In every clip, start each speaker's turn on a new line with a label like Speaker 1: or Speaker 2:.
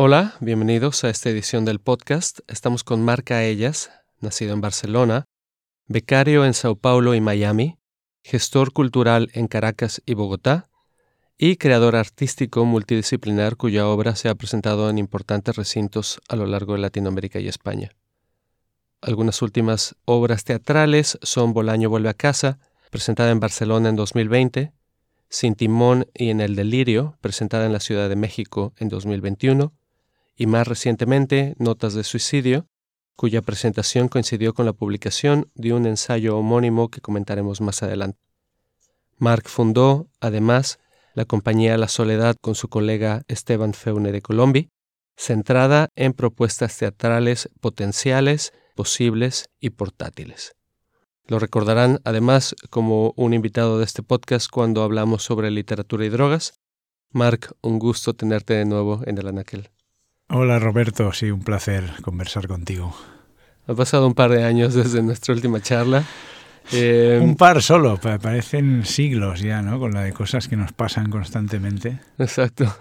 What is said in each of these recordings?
Speaker 1: Hola, bienvenidos a esta edición del podcast. Estamos con Marca Ellas, nacido en Barcelona, becario en Sao Paulo y Miami, gestor cultural en Caracas y Bogotá, y creador artístico multidisciplinar cuya obra se ha presentado en importantes recintos a lo largo de Latinoamérica y España. Algunas últimas obras teatrales son Bolaño vuelve a casa, presentada en Barcelona en 2020, Sin Timón y en El Delirio, presentada en la Ciudad de México en 2021, y más recientemente Notas de Suicidio, cuya presentación coincidió con la publicación de un ensayo homónimo que comentaremos más adelante. Mark fundó, además, la compañía La Soledad con su colega Esteban Feune de Colombi, centrada en propuestas teatrales potenciales, posibles y portátiles. Lo recordarán además como un invitado de este podcast cuando hablamos sobre literatura y drogas. Mark, un gusto tenerte de nuevo en el Anaquel.
Speaker 2: Hola Roberto, sí, un placer conversar contigo.
Speaker 1: Ha pasado un par de años desde nuestra última charla.
Speaker 2: Eh, un par solo, parecen siglos ya, ¿no? Con la de cosas que nos pasan constantemente.
Speaker 1: Exacto.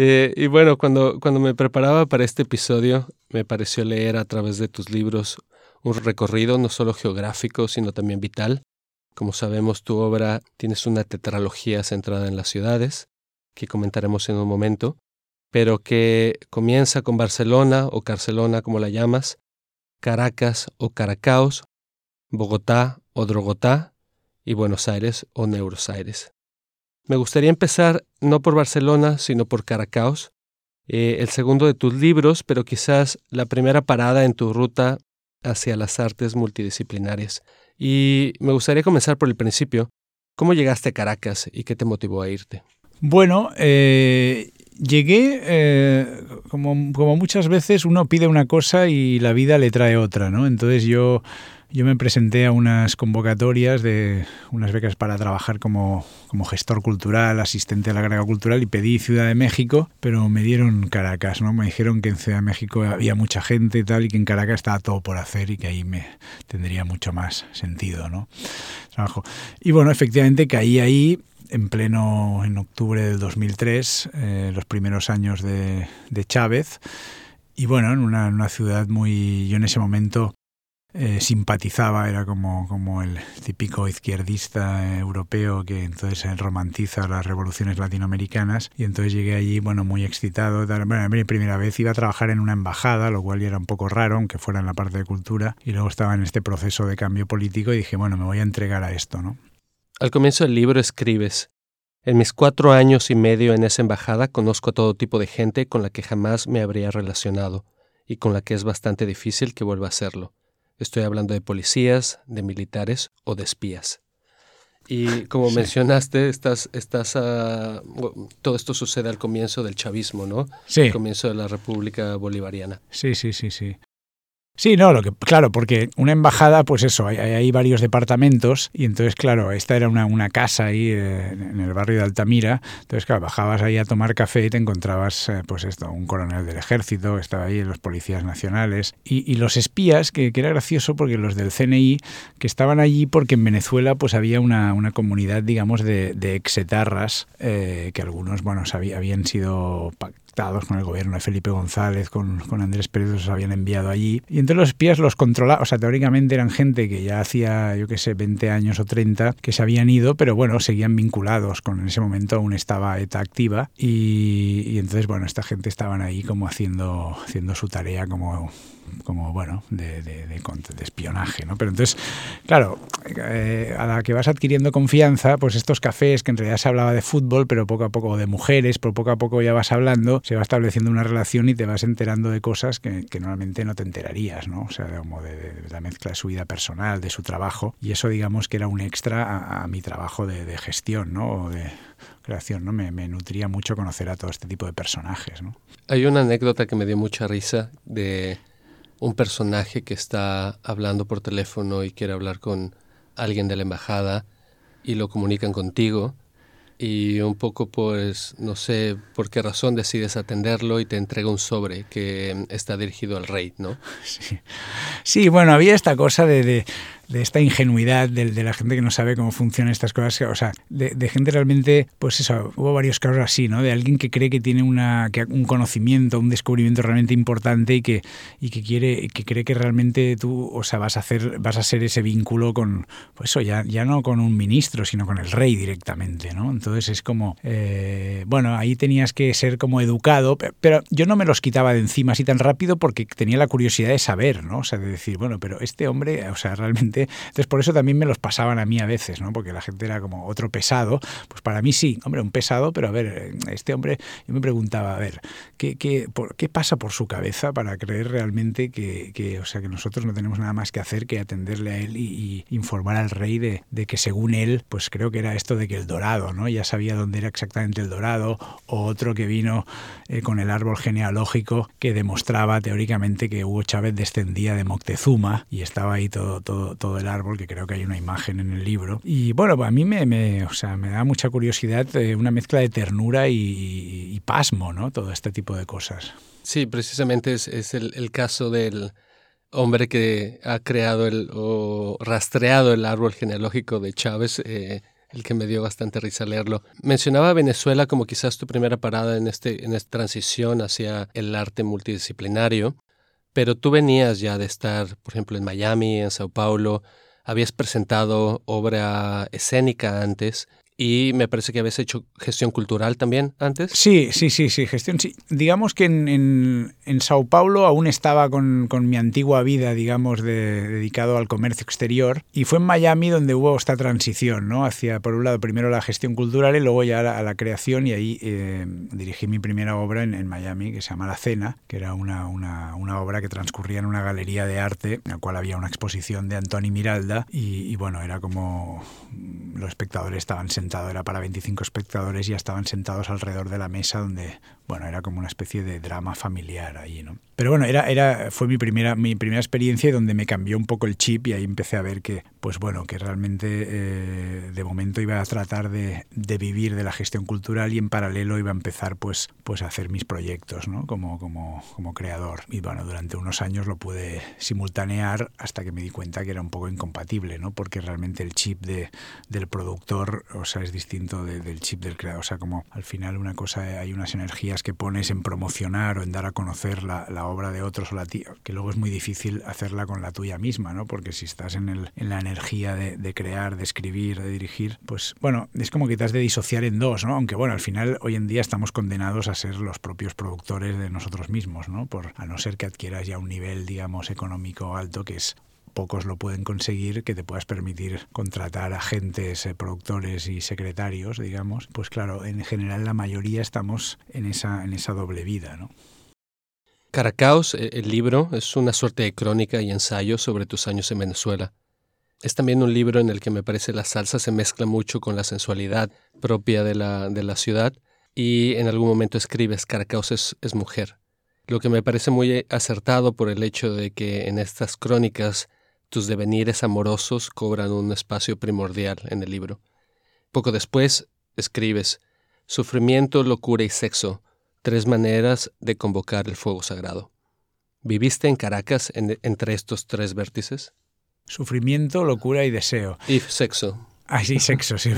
Speaker 1: Eh, y bueno, cuando, cuando me preparaba para este episodio, me pareció leer a través de tus libros un recorrido no solo geográfico, sino también vital. Como sabemos, tu obra tienes una tetralogía centrada en las ciudades, que comentaremos en un momento pero que comienza con Barcelona o Carcelona como la llamas, Caracas o Caracaos, Bogotá o Drogotá y Buenos Aires o Neuros Aires. Me gustaría empezar no por Barcelona, sino por Caracaos, eh, el segundo de tus libros, pero quizás la primera parada en tu ruta hacia las artes multidisciplinarias. Y me gustaría comenzar por el principio. ¿Cómo llegaste a Caracas y qué te motivó a irte?
Speaker 2: Bueno, eh, Llegué, eh, como, como, muchas veces, uno pide una cosa y la vida le trae otra, ¿no? Entonces yo, yo me presenté a unas convocatorias de unas becas para trabajar como, como gestor cultural, asistente a la grega cultural y pedí Ciudad de México, pero me dieron Caracas, ¿no? Me dijeron que en Ciudad de México había mucha gente y tal y que en Caracas estaba todo por hacer y que ahí me tendría mucho más sentido, ¿no? Trabajo. Y bueno, efectivamente caí ahí en pleno, en octubre del 2003, eh, los primeros años de, Chávez. Y bueno, en una, ciudad muy... Yo en ese momento eh, simpatizaba, era como, como el típico izquierdista europeo que entonces romantiza las revoluciones latinoamericanas y entonces llegué allí, bueno, muy excitado. Bueno, mi primera vez iba a trabajar en una embajada, lo cual ya era un poco raro, aunque fuera en la parte de cultura, y luego estaba en este proceso de cambio político y dije, bueno, me voy a entregar a esto, ¿no?
Speaker 1: Al comienzo del libro escribes, en mis cuatro años y medio en esa embajada conozco a todo tipo de gente con la que jamás me habría relacionado y con la que es bastante difícil que vuelva a hacerlo. Estoy hablando de policías, de militares o de espías. Y como mencionaste, estás, estás todo esto sucede al comienzo del chavismo, ¿no?
Speaker 2: Sí.
Speaker 1: Al comienzo de la República Bolivariana.
Speaker 2: Sí, sí, sí, sí. Sí, no, lo que, claro, porque una embajada, pues eso, hay, varios departamentos y entonces, claro, esta era una, una casa ahí eh, en el barrio de Altamira, entonces, claro, bajabas ahí a tomar café y te encontrabas, eh, pues esto, un coronel del ejército, estaba ahí, los policías nacionales y, los espías, que, era gracioso porque los del CNI, que estaban allí porque en Venezuela pues había una, una comunidad, digamos, de, de exetarras, eh, que algunos, bueno, habían sido con el gobierno de Felipe González, con, con Andrés Pérez, los habían enviado allí. Y entonces los espías los controlaban, o sea, teóricamente eran gente que ya hacía, yo qué sé, 20 años o 30, que se habían ido, pero bueno, seguían vinculados con, en ese momento aún estaba ETA activa. Y, y entonces, bueno, esta gente estaban ahí como haciendo, haciendo su tarea como como bueno, de, de, de, espionaje, ¿no? Pero entonces, claro, eh, a la que vas adquiriendo confianza, pues estos cafés que en realidad se hablaba de fútbol, pero poco a poco de mujeres, pero poco a poco ya vas hablando, se va estableciendo una relación y te vas enterando de cosas que, normalmente no te enterarías, ¿no? O sea, como de, la mezcla de su vida personal, de su trabajo, y eso digamos que era un extra a, a mi trabajo de, gestión, ¿no? O de, creación, ¿no? Me, me, nutría mucho conocer a todo este tipo de personajes, ¿no?
Speaker 1: Hay una anécdota que me dio mucha risa de un personaje que está hablando por teléfono y quiere hablar con alguien de la embajada y lo comunican contigo y un poco pues no sé por qué razón decides atenderlo y te entrega un sobre que está dirigido al rey, ¿no?
Speaker 2: Sí, sí bueno, había esta cosa de de esta ingenuidad de, de, la gente que no sabe cómo funcionan estas cosas, o sea, de, de, gente realmente, pues eso, hubo varios casos así, ¿no? De alguien que cree que tiene una, que un conocimiento, un descubrimiento realmente importante y que, y que quiere, que cree que realmente tú, o sea, vas a hacer, vas a ser ese vínculo con, pues eso, ya, ya no con un ministro, sino con el rey directamente, ¿no? Entonces es como, eh, bueno, ahí tenías que ser como educado, pero yo no me los quitaba de encima así tan rápido porque tenía la curiosidad de saber, ¿no? O sea, de decir, bueno, pero este hombre, o sea, realmente entonces, por eso también me los pasaban a mí a veces, ¿no? Porque la gente era como otro pesado. Pues para mí sí, hombre, un pesado, pero a ver, este hombre, yo me preguntaba, a ver, ¿qué, qué, por, qué pasa por su cabeza para creer realmente que, que, o sea, que nosotros no tenemos nada más que hacer que atenderle a él y, informar al rey de, de, que según él, pues creo que era esto de que el dorado, ¿no? Ya sabía dónde era exactamente el dorado, o otro que vino eh, con el árbol genealógico que demostraba teóricamente que Hugo Chávez descendía de Moctezuma y estaba ahí todo del árbol, que creo que hay una imagen en el libro. Y bueno, a mí me, o sea, me da mucha curiosidad, eh, una mezcla de ternura y, pasmo, ¿no? Todo este tipo de cosas.
Speaker 1: Sí, precisamente es, el, caso del hombre que ha creado el, o rastreado el árbol genealógico de Chávez. Eh, el que me dio bastante risa leerlo. Mencionaba Venezuela como quizás tu primera parada en, este, en esta transición hacia el arte multidisciplinario. Pero tú venías ya de estar, por ejemplo, en Miami, en Sao Paulo, habías presentado obra escénica antes y me parece que habías hecho gestión cultural también antes.
Speaker 2: Sí, sí, sí, sí, gestión, sí. Digamos que en, en, en Sao Paulo aún estaba con, con, mi antigua vida, digamos, de, dedicado al comercio exterior. Y fue en Miami donde hubo esta transición, ¿no? Hacia, por un lado, primero la gestión cultural y luego ya la, a la creación. Y ahí eh, dirigí mi primera obra en, en, Miami, que se llama La Cena, que era una, una, una, obra que transcurría en una galería de arte, en la cual había una exposición de Antoni Miralda. Y, y bueno, era como los espectadores estaban sentados era para 25 espectadores y ya estaban sentados alrededor de la mesa donde, bueno, era como una especie de drama familiar ahí, ¿no? Pero bueno, era, era, fue mi primera, mi primera experiencia donde me cambió un poco el chip y ahí empecé a ver que, pues bueno, que realmente eh, de momento iba a tratar de, de, vivir de la gestión cultural y en paralelo iba a empezar pues, pues a hacer mis proyectos, ¿no? Como, como, como creador. Y bueno, durante unos años lo pude simultanear hasta que me di cuenta que era un poco incompatible, ¿no? Porque realmente el chip de, del productor, o sea, es distinto de, del chip del creador. O sea, como al final una cosa, hay unas energías que pones en promocionar o en dar a conocer la, la obra de otros o la tía, que luego es muy difícil hacerla con la tuya misma, ¿no? Porque si estás en, el, en la energía de, de, crear, de escribir, de dirigir, pues bueno, es como que te has de disociar en dos, ¿no? Aunque bueno, al final hoy en día estamos condenados a ser los propios productores de nosotros mismos, ¿no? Por, a no ser que adquieras ya un nivel, digamos, económico alto, que es pocos lo pueden conseguir, que te puedas permitir contratar agentes, eh, productores y secretarios, digamos, pues claro, en general la mayoría estamos en esa, en esa doble vida, ¿no?
Speaker 1: Caracaos, e, el libro, es una suerte de crónica y ensayo sobre tus años en Venezuela. Es también un libro en el que me parece la salsa se mezcla mucho con la sensualidad propia de la, de la ciudad y en algún momento escribes Caracaos es, es mujer, lo que me parece muy acertado por el hecho de que en estas crónicas tus devenires amorosos cobran un espacio primordial en el libro. Poco después escribes Sufrimiento, locura y sexo, tres maneras de convocar el fuego sagrado. ¿Viviste en Caracas en, entre estos tres vértices?
Speaker 2: Sufrimiento, locura y deseo.
Speaker 1: Y sexo.
Speaker 2: Ah, sí, sexo, sí.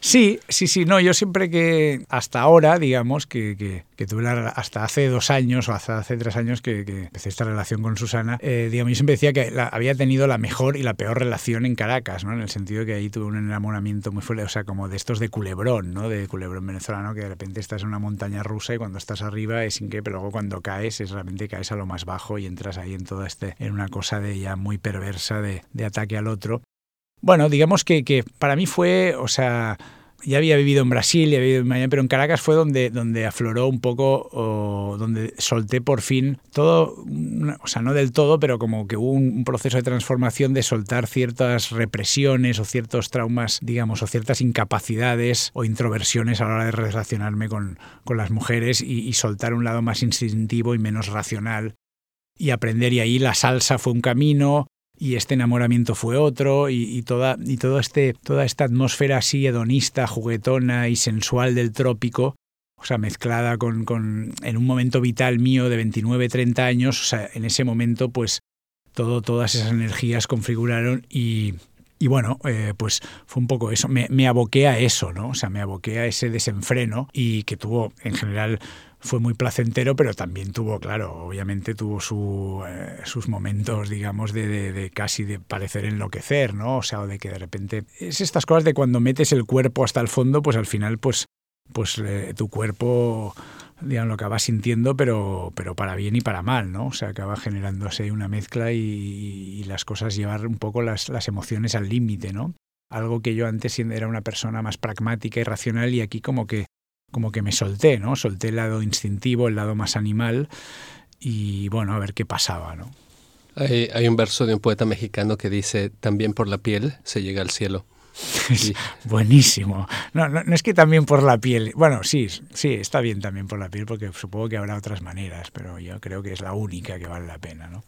Speaker 2: Sí, sí, sí, no, yo siempre que, hasta ahora, digamos, que, que, que tuve la, hasta hace dos años o hasta hace tres años que, que empecé esta relación con Susana, eh, digamos, yo siempre decía que la, había tenido la mejor y la peor relación en Caracas, ¿no? En el sentido de que ahí tuve un enamoramiento muy fuerte, o sea, como de estos de culebrón, ¿no? De culebrón venezolano, que de repente estás en una montaña rusa y cuando estás arriba es sin que, pero luego cuando caes es realmente caes a lo más bajo y entras ahí en todo este, en una cosa de ya muy perversa de, de ataque al otro. Bueno, digamos que, para mí fue, o sea, ya había vivido en Brasil, ya había vivido en Miami, pero en Caracas fue donde, donde afloró un poco, o donde solté por fin todo, o sea, no del todo, pero como que hubo un, un, proceso de transformación de soltar ciertas represiones o ciertos traumas, digamos, o ciertas incapacidades o introversiones a la hora de relacionarme con, con las mujeres y, y soltar un lado más instintivo y menos racional y aprender. Y ahí la salsa fue un camino y este enamoramiento fue otro y, toda y todo este toda esta atmósfera así hedonista juguetona y sensual del trópico o sea mezclada con, con en un momento vital mío de 29 30 años o sea en ese momento pues todo todas esas energías configuraron y y bueno, eh, pues fue un poco eso, me, me, aboqué a eso, ¿no? O sea, me aboqué a ese desenfreno y que tuvo en general fue muy placentero, pero también tuvo, claro, obviamente tuvo su, eh, sus momentos, digamos, de, de, casi de parecer enloquecer, ¿no? O sea, de que de repente es estas cosas de cuando metes el cuerpo hasta el fondo, pues al final, pues, pues eh, tu cuerpo digamos, lo acaba sintiendo, pero, pero para bien y para mal, ¿no? O sea, acaba generándose una mezcla y, las cosas llevar un poco las, las emociones al límite, ¿no? Algo que yo antes era una persona más pragmática y racional y aquí como que como que me solté, ¿no? Solté el lado instintivo, el lado más animal y bueno, a ver qué pasaba, ¿no?
Speaker 1: Hay, hay un verso de un poeta mexicano que dice, también por la piel se llega al cielo.
Speaker 2: buenísimo. No, no, no, es que también por la piel. Bueno, sí, sí, está bien también por la piel, porque supongo que habrá otras maneras, pero yo creo que es la única que vale la pena, ¿no?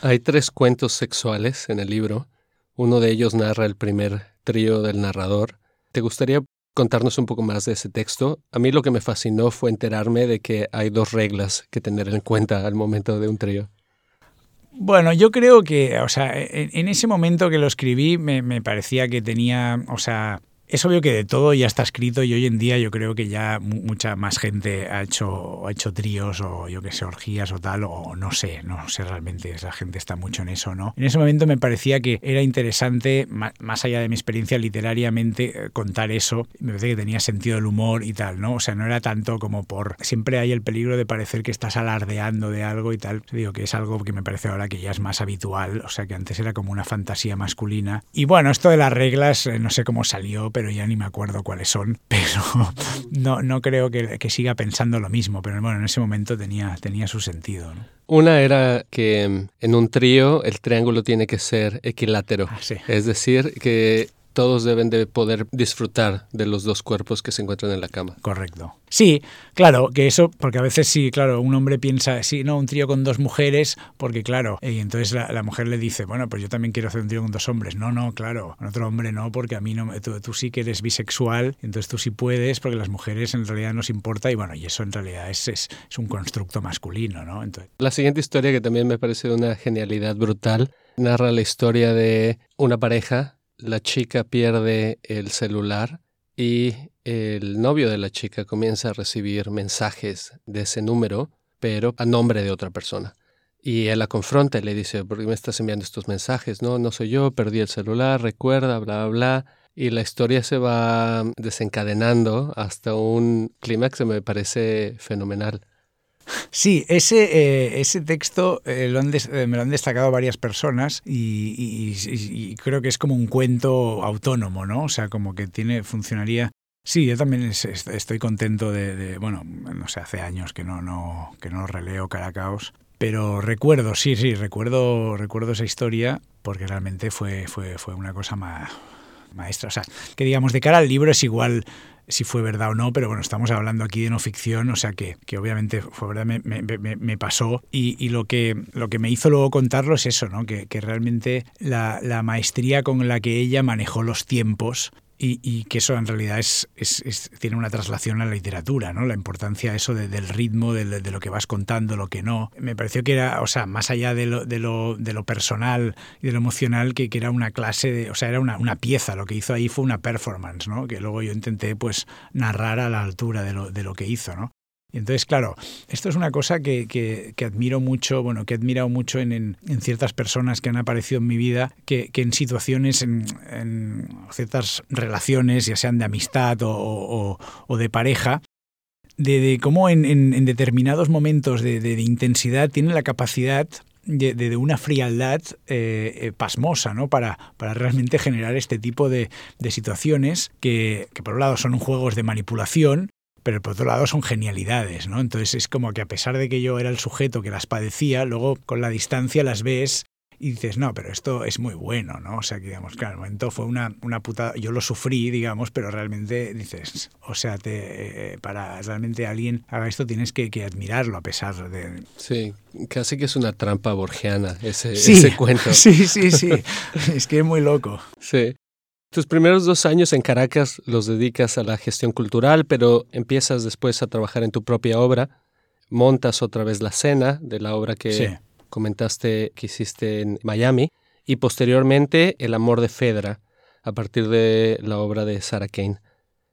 Speaker 1: Hay tres cuentos sexuales en el libro. Uno de ellos narra el primer trío del narrador. ¿Te gustaría contarnos un poco más de ese texto. A mí lo que me fascinó fue enterarme de que hay dos reglas que tener en cuenta al momento de un trío.
Speaker 2: Bueno, yo creo que, o sea, en, ese momento que lo escribí me, me parecía que tenía, o sea, es obvio que de todo ya está escrito y hoy en día yo creo que ya mucha más gente ha hecho, ha hecho tríos o yo que sé, orgías o tal, o no sé, no sé realmente, esa gente está mucho en eso, ¿no? En ese momento me parecía que era interesante, más allá de mi experiencia literariamente, eh, contar eso. Me parece que tenía sentido el humor y tal, ¿no? O sea, no era tanto como por... Siempre hay el peligro de parecer que estás alardeando de algo y tal. Digo que es algo que me parece ahora que ya es más habitual, o sea, que antes era como una fantasía masculina. Y bueno, esto de las reglas, eh, no sé cómo salió, pero ya ni me acuerdo cuáles son, pero no, no creo que, que, siga pensando lo mismo, pero bueno, en ese momento tenía, tenía su sentido. ¿no?
Speaker 1: Una era que mm, en un trío el triángulo tiene que ser equilátero,
Speaker 2: ah, sí.
Speaker 1: es decir, que todos deben de poder disfrutar de los dos cuerpos que se encuentran en la cama.
Speaker 2: Correcto. Sí, claro, que eso, porque a veces sí, claro, un hombre piensa, sí, no, un trío con dos mujeres, porque claro, y entonces la, mujer le dice, bueno, pues yo también quiero hacer un trío con dos hombres. No, no, claro, con otro hombre no, porque a mí no, tú, tú sí que eres bisexual, entonces tú sí puedes, porque las mujeres en realidad nos importa, y bueno, y eso en realidad es, es, es un constructo masculino, ¿no? Entonces...
Speaker 1: La siguiente historia, que también me parece una genialidad brutal, narra la historia de una pareja la chica pierde el celular y el novio de la chica comienza a recibir mensajes de ese número, pero a nombre de otra persona. Y él la confronta y le dice, ¿por qué me estás enviando estos mensajes? No, no soy yo, perdí el celular, recuerda, bla, bla, bla. Y la historia se va desencadenando hasta un clímax que me parece fenomenal.
Speaker 2: Sí, ese, eh, ese texto eh, lo eh, me lo han destacado varias personas y, creo que es como un cuento autónomo, ¿no? O sea, como que tiene, funcionaría. Sí, yo también estoy contento de, bueno, no sé, hace años que no, no, que no releo Caracaos, pero recuerdo, sí, sí, recuerdo, recuerdo esa historia porque realmente fue, fue, fue una cosa maestra. O sea, que digamos, de cara al libro es igual si fue verdad o no, pero bueno, estamos hablando aquí de no ficción, o sea que, que obviamente fue verdad, me, me, pasó y, y, lo, que, lo que me hizo luego contarlo es eso, ¿no? que, que realmente la, la, maestría con la que ella manejó los tiempos y, que eso en realidad es, tiene una traslación a la literatura, ¿no? La importancia eso del ritmo, de, de, lo que vas contando, lo que no. Me pareció que era, o sea, más allá de lo, de lo, de lo personal y de lo emocional, que, que era una clase, de, o sea, era una, una, pieza. Lo que hizo ahí fue una performance, ¿no? Que luego yo intenté, pues, narrar a la altura de lo, de lo que hizo, ¿no? Y entonces, claro, esto es una cosa que, que, admiro mucho, bueno, que he admirado mucho en, en, ciertas personas que han aparecido en mi vida, que, que en situaciones, en, en, ciertas relaciones, ya sean de amistad o, o, de pareja, de, de cómo en, en, determinados momentos de, intensidad tienen la capacidad de, de, una frialdad eh, eh, pasmosa, ¿no? Para, para realmente generar este tipo de, de situaciones que, que, por un lado, son juegos de manipulación, pero por otro lado son genialidades, ¿no? Entonces es como que a pesar de que yo era el sujeto que las padecía, luego con la distancia las ves y dices, no, pero esto es muy bueno, ¿no? O sea, que digamos, claro, el momento fue una, una putada, yo lo sufrí, digamos, pero realmente dices, o sea, te, eh, para realmente alguien haga esto tienes que, que, admirarlo a pesar de...
Speaker 1: Sí, casi que es una trampa borgiana ese, ese cuento.
Speaker 2: Sí, sí, sí, es que es muy loco.
Speaker 1: Sí. Tus primeros dos años en Caracas los dedicas a la gestión cultural, pero empiezas después a trabajar en tu propia obra. Montas otra vez la cena de la obra que comentaste que hiciste en Miami y posteriormente El amor de Fedra, a partir de la obra de Sarah Kane.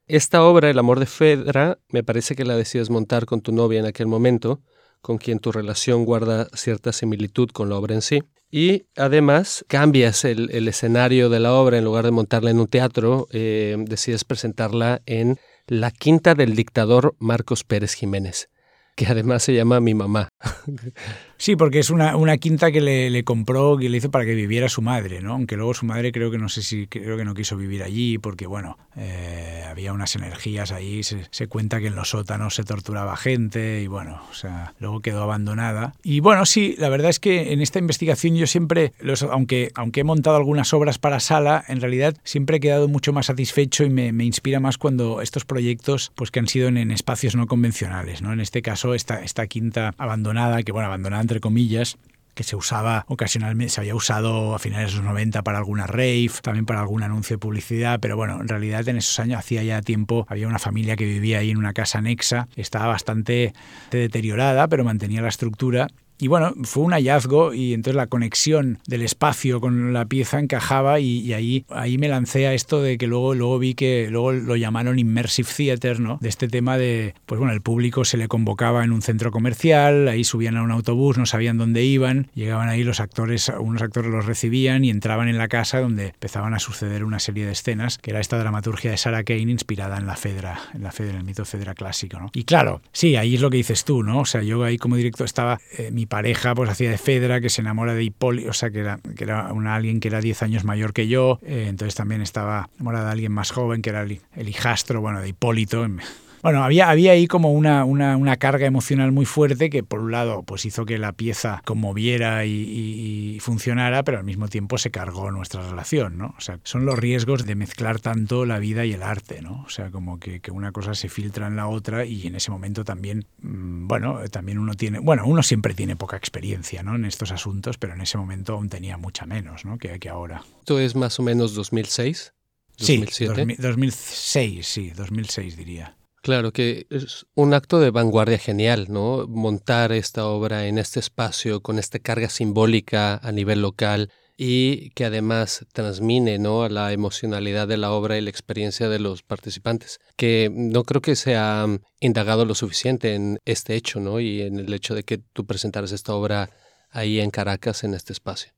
Speaker 1: Esta obra, El amor de Fedra, me parece que la decides montar con tu novia en aquel momento, con quien tu relación guarda cierta similitud con la obra en sí. Y además cambias el, escenario de la obra, en lugar de montarla en un teatro, eh, decides presentarla en la quinta del dictador Marcos Pérez Jiménez, que además se llama Mi Mamá.
Speaker 2: Sí, porque es una, quinta que le, compró, que le hizo para que viviera su madre, ¿no? Aunque luego su madre creo que no sé si, creo que no quiso vivir allí, porque bueno, eh, había unas energías ahí, se, se, cuenta que en los sótanos se torturaba gente y bueno, o sea, luego quedó abandonada. Y bueno, sí, la verdad es que en esta investigación yo siempre, los, aunque, aunque he montado algunas obras para sala, en realidad siempre he quedado mucho más satisfecho y me, me inspira más cuando estos proyectos, pues que han sido en, en, espacios no convencionales, ¿no? En este caso, esta, esta quinta abandonada, que bueno, abandonada entre comillas, que se usaba ocasionalmente, se había usado a finales de los 90 para alguna rave, también para algún anuncio de publicidad, pero bueno, en realidad en esos años, hacía ya tiempo, había una familia que vivía ahí en una casa anexa, estaba bastante deteriorada, pero mantenía la estructura y bueno, fue un hallazgo y entonces la conexión del espacio con la pieza encajaba y, ahí, ahí me lancé a esto de que luego, luego vi que luego lo llamaron Immersive Theater, ¿no? De este tema de, pues bueno, el público se le convocaba en un centro comercial, ahí subían a un autobús, no sabían dónde iban, llegaban ahí los actores, unos actores los recibían y entraban en la casa donde empezaban a suceder una serie de escenas, que era esta dramaturgia de Sarah Kane inspirada en la Fedra, en la Fedra, en el mito Fedra clásico, ¿no? Y claro, sí, ahí es lo que dices tú, ¿no? O sea, yo ahí como director estaba, eh, mi pareja pues hacía de Fedra, que se enamora de Hipólito, o sea, que era, que era una, alguien que era 10 años mayor que yo, eh, entonces también estaba enamorada de alguien más joven, que era el, el hijastro, bueno, de Hipólito, bueno, había, había ahí como una, una, una, carga emocional muy fuerte que por un lado pues hizo que la pieza conmoviera y, y, y, funcionara, pero al mismo tiempo se cargó nuestra relación, ¿no? O sea, son los riesgos de mezclar tanto la vida y el arte, ¿no? O sea, como que, que una cosa se filtra en la otra y en ese momento también, mmm, bueno, también uno tiene, bueno, uno siempre tiene poca experiencia, ¿no? En estos asuntos, pero en ese momento aún tenía mucha menos, ¿no? Que, que ahora.
Speaker 1: ¿Esto es más o menos 2006?
Speaker 2: 2007? Sí, 2006, sí, 2006 diría.
Speaker 1: Claro que es un acto de vanguardia genial, ¿no? Montar esta obra en este espacio con esta carga simbólica a nivel local y que además transmine ¿no? la emocionalidad de la obra y la experiencia de los participantes, que no creo que se ha indagado lo suficiente en este hecho ¿no? y en el hecho de que tú presentaras esta obra ahí en Caracas, en este espacio.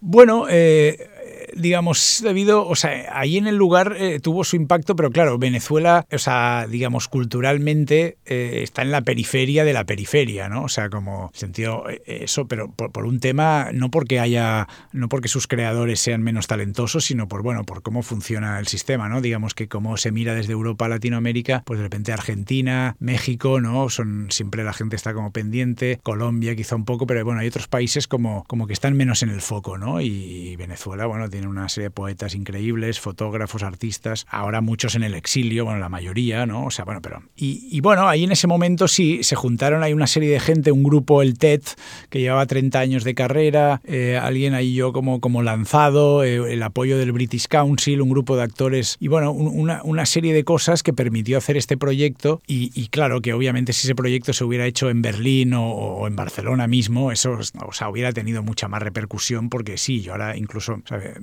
Speaker 2: Bueno, eh, digamos, debido, o sea, ahí en el lugar eh, tuvo su impacto, pero claro, Venezuela, o sea, digamos, culturalmente eh, está en la periferia de la periferia, ¿no? O sea, como sentido eh, eso, pero por, un tema, no porque haya, no porque sus creadores sean menos talentosos, sino por, bueno, por cómo funciona el sistema, ¿no? Digamos que como se mira desde Europa a Latinoamérica, pues de repente Argentina, México, ¿no? Son, siempre la gente está como pendiente, Colombia quizá un poco, pero bueno, hay otros países como, como que están menos en el foco, ¿no? Y Venezuela, bueno, tiene una serie de poetas increíbles, fotógrafos, artistas, ahora muchos en el exilio, bueno, la mayoría, ¿no? O sea, bueno, pero... Y, y bueno, ahí en ese momento sí, se juntaron ahí una serie de gente, un grupo, el TED, que llevaba 30 años de carrera, eh, alguien ahí yo como, como lanzado, eh, el apoyo del British Council, un grupo de actores, y bueno, una, una serie de cosas que permitió hacer este proyecto, y, y, claro que obviamente si ese proyecto se hubiera hecho en Berlín o, o en Barcelona mismo, eso o sea, hubiera tenido mucha más repercusión, porque sí, yo ahora incluso, ¿sabe?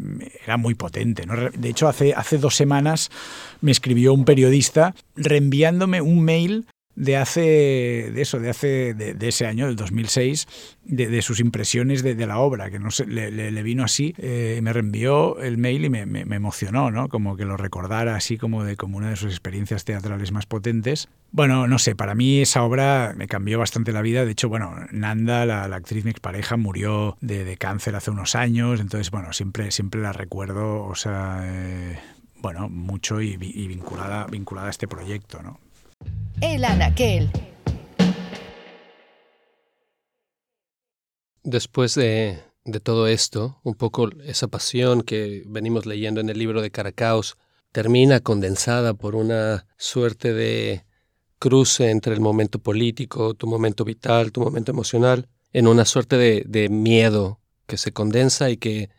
Speaker 2: Era muy potente. ¿no? De hecho, hace, hace dos semanas me escribió un periodista reenviándome un mail de hace de eso de hace de, ese año del 2006 de, sus impresiones de, la obra que no sé, le, vino así eh, me reenvió el mail y me, emocionó no como que lo recordara así como de como una de sus experiencias teatrales más potentes. Bueno no sé para mí esa obra me cambió bastante la vida. De hecho bueno Nanda la, actriz mi expareja murió de, de, cáncer hace unos años. Entonces bueno siempre siempre la recuerdo o sea eh, bueno mucho y, y vinculada vinculada a este proyecto no
Speaker 3: el Anaquel.
Speaker 1: Después de, de todo esto, un poco esa pasión que venimos leyendo en el libro de Caracaos, termina condensada por una suerte de cruce entre el momento político, tu momento vital, tu momento emocional, en una suerte de, de miedo que se condensa y que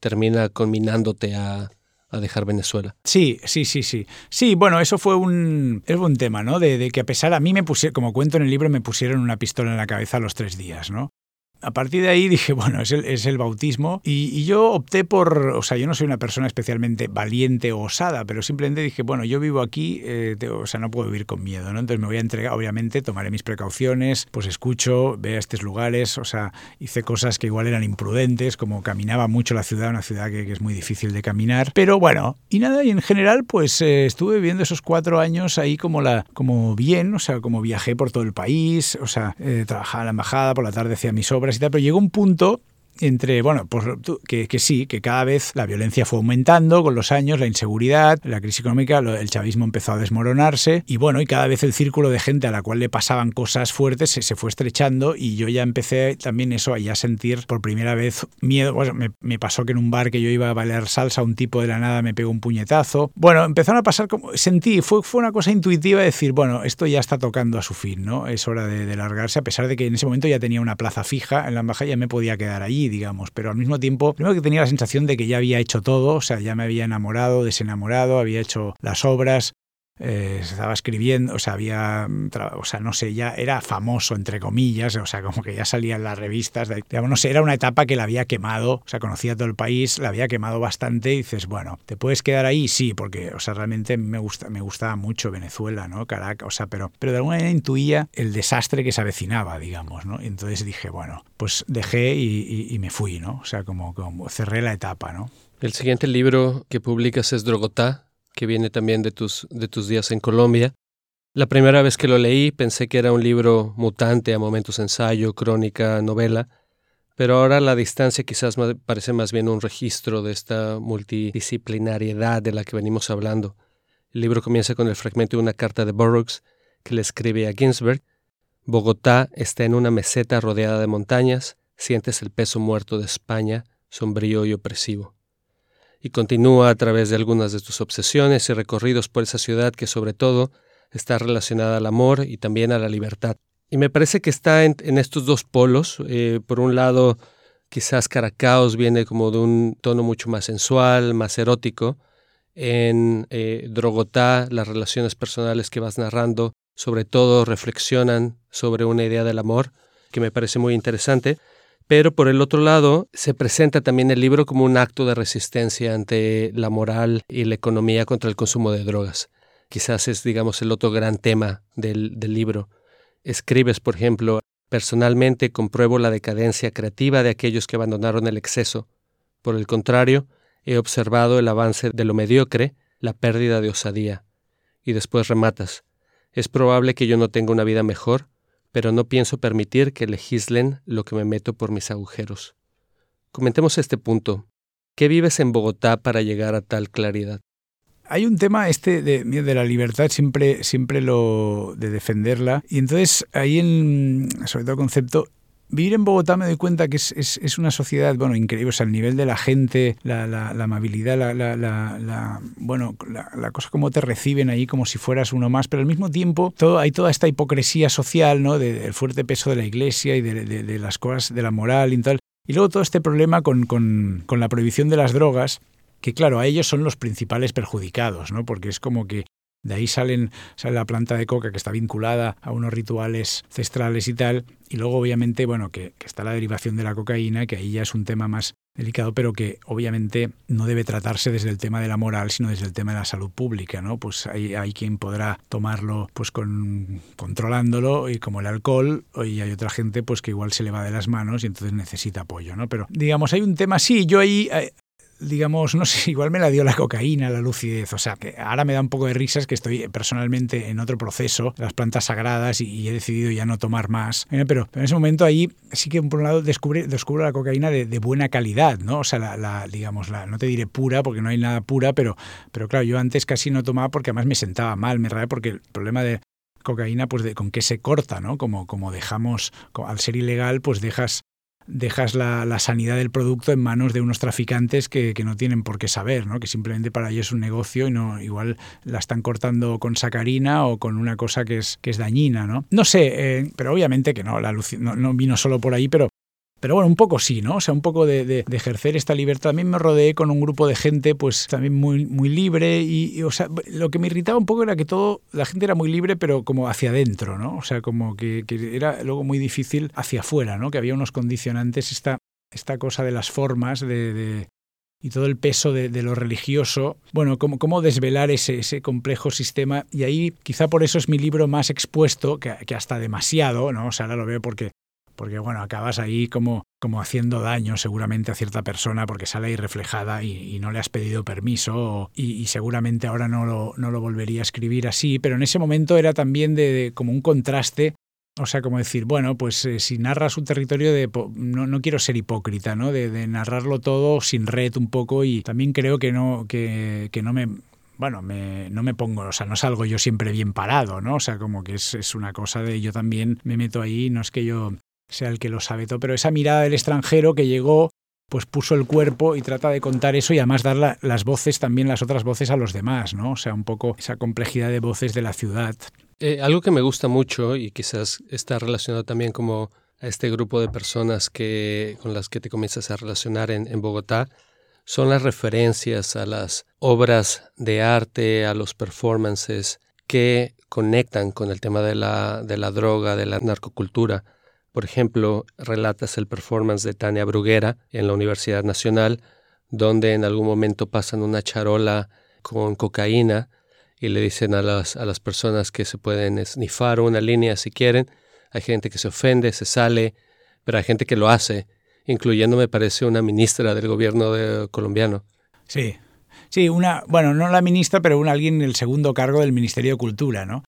Speaker 1: termina culminándote a, a dejar Venezuela.
Speaker 2: Sí, sí, sí, sí. Sí, bueno, eso fue un, es un tema, ¿no? De, de, que a pesar, a mí me pusieron, como cuento en el libro, me pusieron una pistola en la cabeza a los tres días, ¿no? A partir de ahí dije, bueno, es el, es el bautismo y, y, yo opté por, o sea, yo no soy una persona especialmente valiente o osada, pero simplemente dije, bueno, yo vivo aquí, eh, te, o sea, no puedo vivir con miedo, ¿no? Entonces me voy a entregar, obviamente, tomaré mis precauciones, pues escucho, veo estos lugares, o sea, hice cosas que igual eran imprudentes, como caminaba mucho la ciudad, una ciudad que, que es muy difícil de caminar, pero bueno, y nada, y en general, pues eh, estuve viviendo esos cuatro años ahí como, la, como bien, o sea, como viajé por todo el país, o sea, eh, trabajaba en la embajada, por la tarde hacía mis obras, pero llegó un punto entre, bueno, pues que, que, sí, que cada vez la violencia fue aumentando con los años, la inseguridad, la crisis económica, el chavismo empezó a desmoronarse y bueno, y cada vez el círculo de gente a la cual le pasaban cosas fuertes se, se fue estrechando y yo ya empecé también eso, a ya sentir por primera vez miedo. Bueno, me, me, pasó que en un bar que yo iba a bailar salsa, un tipo de la nada me pegó un puñetazo. Bueno, empezaron a pasar como, sentí, fue, fue una cosa intuitiva decir, bueno, esto ya está tocando a su fin, ¿no? Es hora de, largarse, a pesar de que en ese momento ya tenía una plaza fija en la embajada, ya me podía quedar allí digamos, pero al mismo tiempo, primero que tenía la sensación de que ya había hecho todo, o sea, ya me había enamorado, desenamorado, había hecho las obras, eh, estaba escribiendo, o sea, había, o sea, no sé, ya era famoso, entre comillas, o sea, como que ya salía en las revistas, digamos, no sé, era una etapa que la había quemado, o sea, conocía todo el país, la había quemado bastante y dices, bueno, ¿te puedes quedar ahí? Sí, porque, o sea, realmente me, gusta, me gustaba mucho Venezuela, ¿no? Caracas, o sea, pero, pero de alguna manera intuía el desastre que se avecinaba, digamos, ¿no? Entonces dije, bueno, pues dejé y me fui, ¿no? O sea, como, como cerré la etapa, ¿no?
Speaker 1: El siguiente libro que publicas es Drogotá, que viene también de tus, de tus días en Colombia. La primera vez que lo leí pensé que era un libro mutante a momentos ensayo, crónica, novela, pero ahora la distancia quizás parece más bien un registro de esta multidisciplinariedad de la que venimos hablando. El libro comienza con el fragmento de una carta de Burroughs que le escribe a Ginsberg. Bogotá está en una meseta rodeada de montañas, sientes el peso muerto de España, sombrío y opresivo y continúa a través de algunas de tus obsesiones y recorridos por esa ciudad que sobre todo está relacionada al amor y también a la libertad. Y me parece que está en, estos dos polos. Eh, por un lado, quizás Caracaos viene como de un tono mucho más sensual, más erótico. En eh, Drogotá, las relaciones personales que vas narrando, sobre todo reflexionan sobre una idea del amor, que me parece muy interesante. Pero por el otro lado, se presenta también el libro como un acto de resistencia ante la moral y la economía contra el consumo de drogas. Quizás es, digamos, el otro gran tema del, del libro. Escribes, por ejemplo, personalmente compruebo la decadencia creativa de aquellos que abandonaron el exceso. Por el contrario, he observado el avance de lo mediocre, la pérdida de osadía. Y después rematas. Es probable que yo no tenga una vida mejor, pero no pienso permitir que legislen lo que me meto por mis agujeros. Comentemos este punto. ¿Qué vives en Bogotá para llegar a tal claridad?
Speaker 2: Hay un tema este de, la libertad, siempre, siempre lo de defenderla. Y entonces ahí en, sobre todo el concepto, Vivir en Bogotá me doy cuenta que es, es, es, una sociedad, bueno, increíble, o sea, el nivel de la gente, la, la, la amabilidad, la, la bueno, la, cosa como te reciben ahí como si fueras uno más, pero al mismo tiempo todo, hay toda esta hipocresía social, ¿no? Del de, fuerte peso de la iglesia y de, de, de, las cosas, de la moral y tal. Y luego todo este problema con, con, con la prohibición de las drogas, que claro, a ellos son los principales perjudicados, ¿no? Porque es como que de ahí salen, sale la planta de coca que está vinculada a unos rituales ancestrales y tal. Y luego, obviamente, bueno, que, está la derivación de la cocaína, que ahí ya es un tema más delicado, pero que obviamente no debe tratarse desde el tema de la moral, sino desde el tema de la salud pública, ¿no? Pues hay, hay quien podrá tomarlo pues con controlándolo y como el alcohol, y hay otra gente pues que igual se le va de las manos y entonces necesita apoyo, ¿no? Pero digamos, hay un tema, sí, yo ahí digamos, no sé, igual me la dio la cocaína, la lucidez. O sea, que ahora me da un poco de risas que estoy personalmente en otro proceso, las plantas sagradas, y, he decidido ya no tomar más. Pero, pero, en ese momento ahí sí que por un lado descubre, descubro la cocaína de, buena calidad, ¿no? O sea, la, la, digamos, la, no te diré pura, porque no hay nada pura, pero, pero claro, yo antes casi no tomaba porque además me sentaba mal, me rabia porque el problema de cocaína, pues de con qué se corta, ¿no? Como, como dejamos, al ser ilegal, pues dejas dejas la, la, sanidad del producto en manos de unos traficantes que, que, no tienen por qué saber, ¿no? que simplemente para ellos es un negocio y no igual la están cortando con sacarina o con una cosa que es, que es dañina. ¿no? No sé, eh, pero obviamente que no, la no, no vino solo por ahí, pero pero bueno, un poco sí, ¿no? O sea, un poco de, ejercer esta libertad. También me rodeé con un grupo de gente, pues también muy, muy libre. Y, o sea, lo que me irritaba un poco era que todo, la gente era muy libre, pero como hacia adentro, ¿no? O sea, como que, que era luego muy difícil hacia afuera, ¿no? Que había unos condicionantes, esta, esta cosa de las formas, de, y todo el peso de, de, lo religioso, bueno, cómo, cómo desvelar ese, ese, complejo sistema. Y ahí quizá por eso es mi libro más expuesto, que, que, hasta demasiado, ¿no? O sea, ahora lo veo porque porque bueno, acabas ahí como, como haciendo daño seguramente a cierta persona porque sale ahí reflejada y, no le has pedido permiso y, y, seguramente ahora no lo, no lo volvería a escribir así, pero en ese momento era también de, de como un contraste o sea, como decir, bueno, pues eh, si narras un territorio de... No, no quiero ser hipócrita, ¿no? De, de, narrarlo todo sin red un poco y también creo que no, que, que no me... Bueno, me, no me pongo, o sea, no salgo yo siempre bien parado, ¿no? O sea, como que es, es una cosa de yo también me meto ahí, no es que yo sea el que lo sabe todo, pero esa mirada del extranjero que llegó, pues puso el cuerpo y trata de contar eso y además dar la, las voces, también las otras voces a los demás, ¿no? O sea, un poco esa complejidad de voces de la ciudad.
Speaker 1: Eh, algo que me gusta mucho y quizás está relacionado también como a este grupo de personas que, con las que te comienzas a relacionar en, en Bogotá, son las referencias a las obras de arte, a los performances que conectan con el tema de la, de la droga, de la narcocultura. Por ejemplo, relatas el performance de Tania Bruguera en la Universidad Nacional, donde en algún momento pasan una charola con cocaína y le dicen a las, a las personas que se pueden esnifar una línea si quieren. Hay gente que se ofende, se sale, pero hay gente que lo hace, incluyendo, me parece, una ministra del gobierno de, colombiano.
Speaker 2: Sí, sí, una, bueno, no la ministra, pero un alguien en el segundo cargo del Ministerio de Cultura, ¿no?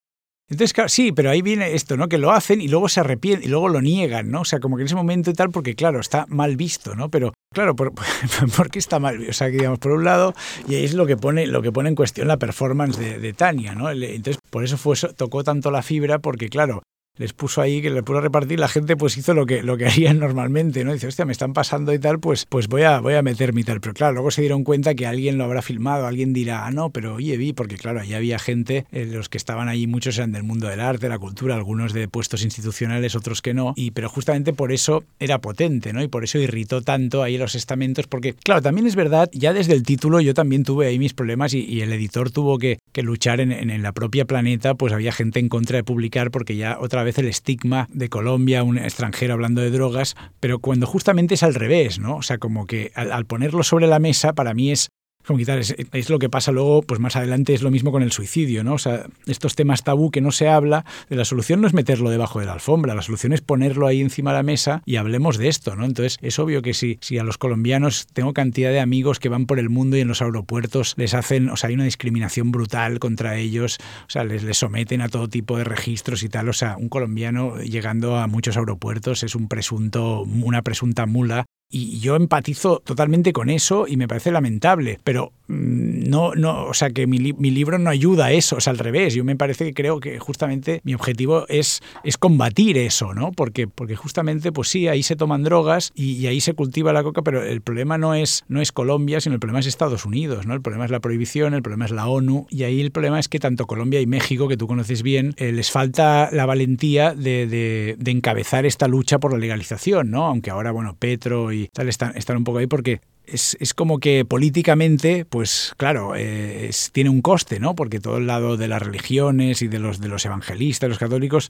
Speaker 2: Entonces, sí, pero ahí viene esto, ¿no? Que lo hacen y luego se arrepienten y luego lo niegan, ¿no? O sea, como que en ese momento y tal, porque claro, está mal visto, ¿no? Pero claro, ¿por, qué está mal visto? O sea, que digamos, por un lado, y ahí es lo que pone, lo que pone en cuestión la performance de, Tania, ¿no? Entonces, por eso tocó tanto la fibra, porque claro, les puso ahí, que le puso a repartir, la gente pues hizo lo que, lo que harían normalmente, ¿no? Dice, hostia, me están pasando y tal, pues, pues voy, a, voy a meterme y tal. Pero claro, luego se dieron cuenta que alguien lo habrá filmado, alguien dirá, ah, no, pero oye, vi, porque claro, ahí había gente, eh, los que estaban allí, muchos eran del mundo del arte, la cultura, algunos de puestos institucionales, otros que no, y pero justamente por eso era potente, ¿no? Y por eso irritó tanto ahí los estamentos, porque claro, también es verdad, ya desde el título yo también tuve ahí mis problemas y, el editor tuvo que, que luchar en, en, en la propia planeta, pues había gente en contra de publicar porque ya otra vez el estigma de Colombia, un extranjero hablando de drogas, pero cuando justamente es al revés, ¿no? O sea, como que al, al ponerlo sobre la mesa, para mí es como es, lo que pasa luego, pues más adelante es lo mismo con el suicidio, ¿no? O sea, estos temas tabú que no se habla, de la solución no es meterlo debajo de la alfombra, la solución es ponerlo ahí encima de la mesa y hablemos de esto, ¿no? Entonces, es obvio que si, si a los colombianos tengo cantidad de amigos que van por el mundo y en los aeropuertos les hacen, o sea, hay una discriminación brutal contra ellos, o sea, les, les someten a todo tipo de registros y tal, o sea, un colombiano llegando a muchos aeropuertos es un presunto, una presunta mula y yo empatizo totalmente con eso y me parece lamentable, pero no, no, o sea que mi, li mi, libro no ayuda a eso, o sea, al revés, yo me parece que creo que justamente mi objetivo es, es combatir eso, ¿no? Porque, porque justamente, pues sí, ahí se toman drogas y, ahí se cultiva la coca, pero el problema no es, no es Colombia, sino el problema es Estados Unidos, ¿no? El problema es la prohibición, el problema es la ONU, y ahí el problema es que tanto Colombia y México, que tú conoces bien, eh, les falta la valentía de, de, encabezar esta lucha por la legalización, ¿no? Aunque ahora, bueno, Petro y tal están, un poco ahí porque es, es, como que políticamente, pues claro, eh, tiene un coste, ¿no? Porque todo el lado de las religiones y de los, de los evangelistas, los católicos,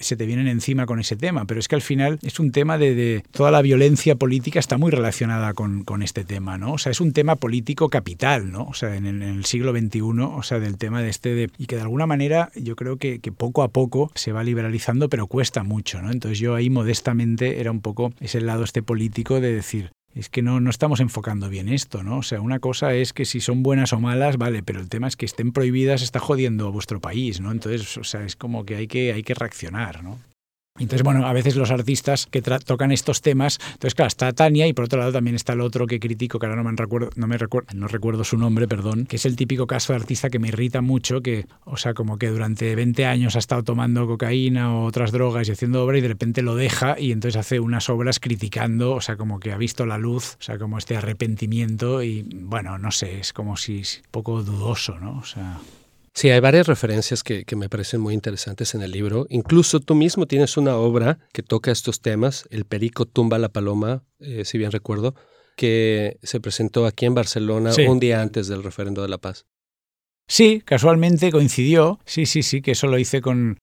Speaker 2: se te vienen encima con ese tema. Pero es que al final es un tema de, toda la violencia política está muy relacionada con, este tema, ¿no? O sea, es un tema político capital, ¿no? O sea, en el, en el siglo XXI, o sea, del tema de este de, y que de alguna manera yo creo que, que, poco a poco se va liberalizando, pero cuesta mucho, ¿no? Entonces yo ahí modestamente era un poco ese lado este político de decir, es que no, no estamos enfocando bien esto, ¿no? O sea, una cosa es que si son buenas o malas, vale, pero el tema es que estén prohibidas está jodiendo a vuestro país, ¿no? Entonces, o sea, es como que hay que, hay que reaccionar, ¿no? Entonces, bueno, a veces los artistas que tocan estos temas, entonces claro, está Tania y por otro lado también está el otro que critico, que ahora no me recuerdo, no me recuerdo, no recuerdo su nombre, perdón, que es el típico caso de artista que me irrita mucho, que, o sea, como que durante 20 años ha estado tomando cocaína o otras drogas y haciendo obra y de repente lo deja y entonces hace unas obras criticando, o sea, como que ha visto la luz, o sea, como este arrepentimiento y bueno, no sé, es como si un poco dudoso, ¿no? O sea,
Speaker 1: Sí, hay varias referencias que, me parecen muy interesantes en el libro. Incluso tú mismo tienes una obra que toca estos temas, El Perico tumba la paloma, eh, si bien recuerdo, que se presentó aquí en Barcelona un día antes del referendo de la paz.
Speaker 2: Sí, casualmente coincidió. Sí, sí, sí, que eso lo hice con,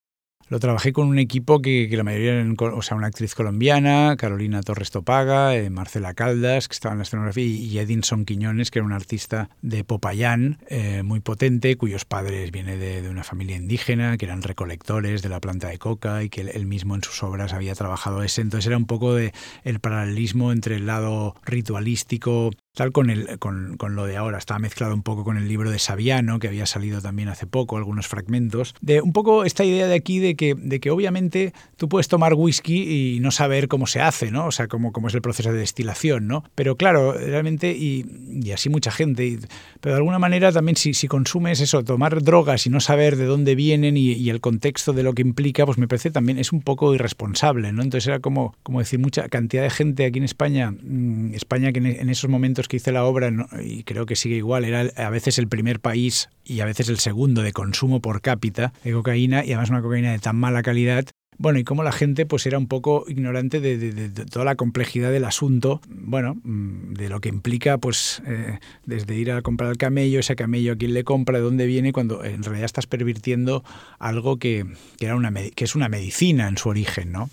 Speaker 2: lo trabajé con un equipo que, la mayoría eran, o sea, una actriz colombiana, Carolina Torres Topaga, eh, Marcela Caldas, que estaba en la escenografía, y, Edinson Quiñones, que era un artista de Popayán, eh, muy potente, cuyos padres vienen de, una familia indígena, que eran recolectores de la planta de coca y que él, mismo en sus obras había trabajado ese. Entonces era un poco de el paralelismo entre el lado ritualístico tal con, el, con, con, lo de ahora. Estaba mezclado un poco con el libro de Saviano, que había salido también hace poco, algunos fragmentos. De un poco esta idea de aquí de que, de que obviamente tú puedes tomar whisky y no saber cómo se hace, ¿no? O sea, cómo, cómo es el proceso de destilación, ¿no? Pero claro, realmente, y, y así mucha gente, pero de alguna manera también si, si, consumes eso, tomar drogas y no saber de dónde vienen y, y, el contexto de lo que implica, pues me parece también es un poco irresponsable, ¿no? Entonces era como, como decir, mucha cantidad de gente aquí en España, mm, España que en esos momentos que hice la obra, y creo que sigue igual, era a veces el primer país y a veces el segundo de consumo por cápita de cocaína y además una cocaína de tan mala calidad bueno, y cómo la gente pues era un poco ignorante de, toda la complejidad del asunto, bueno, mm, de lo que implica pues eh, desde ir a comprar el camello, ese camello a quién le compra, de dónde viene, cuando en realidad estás pervirtiendo algo que, que, es una medicina en su origen, ¿no?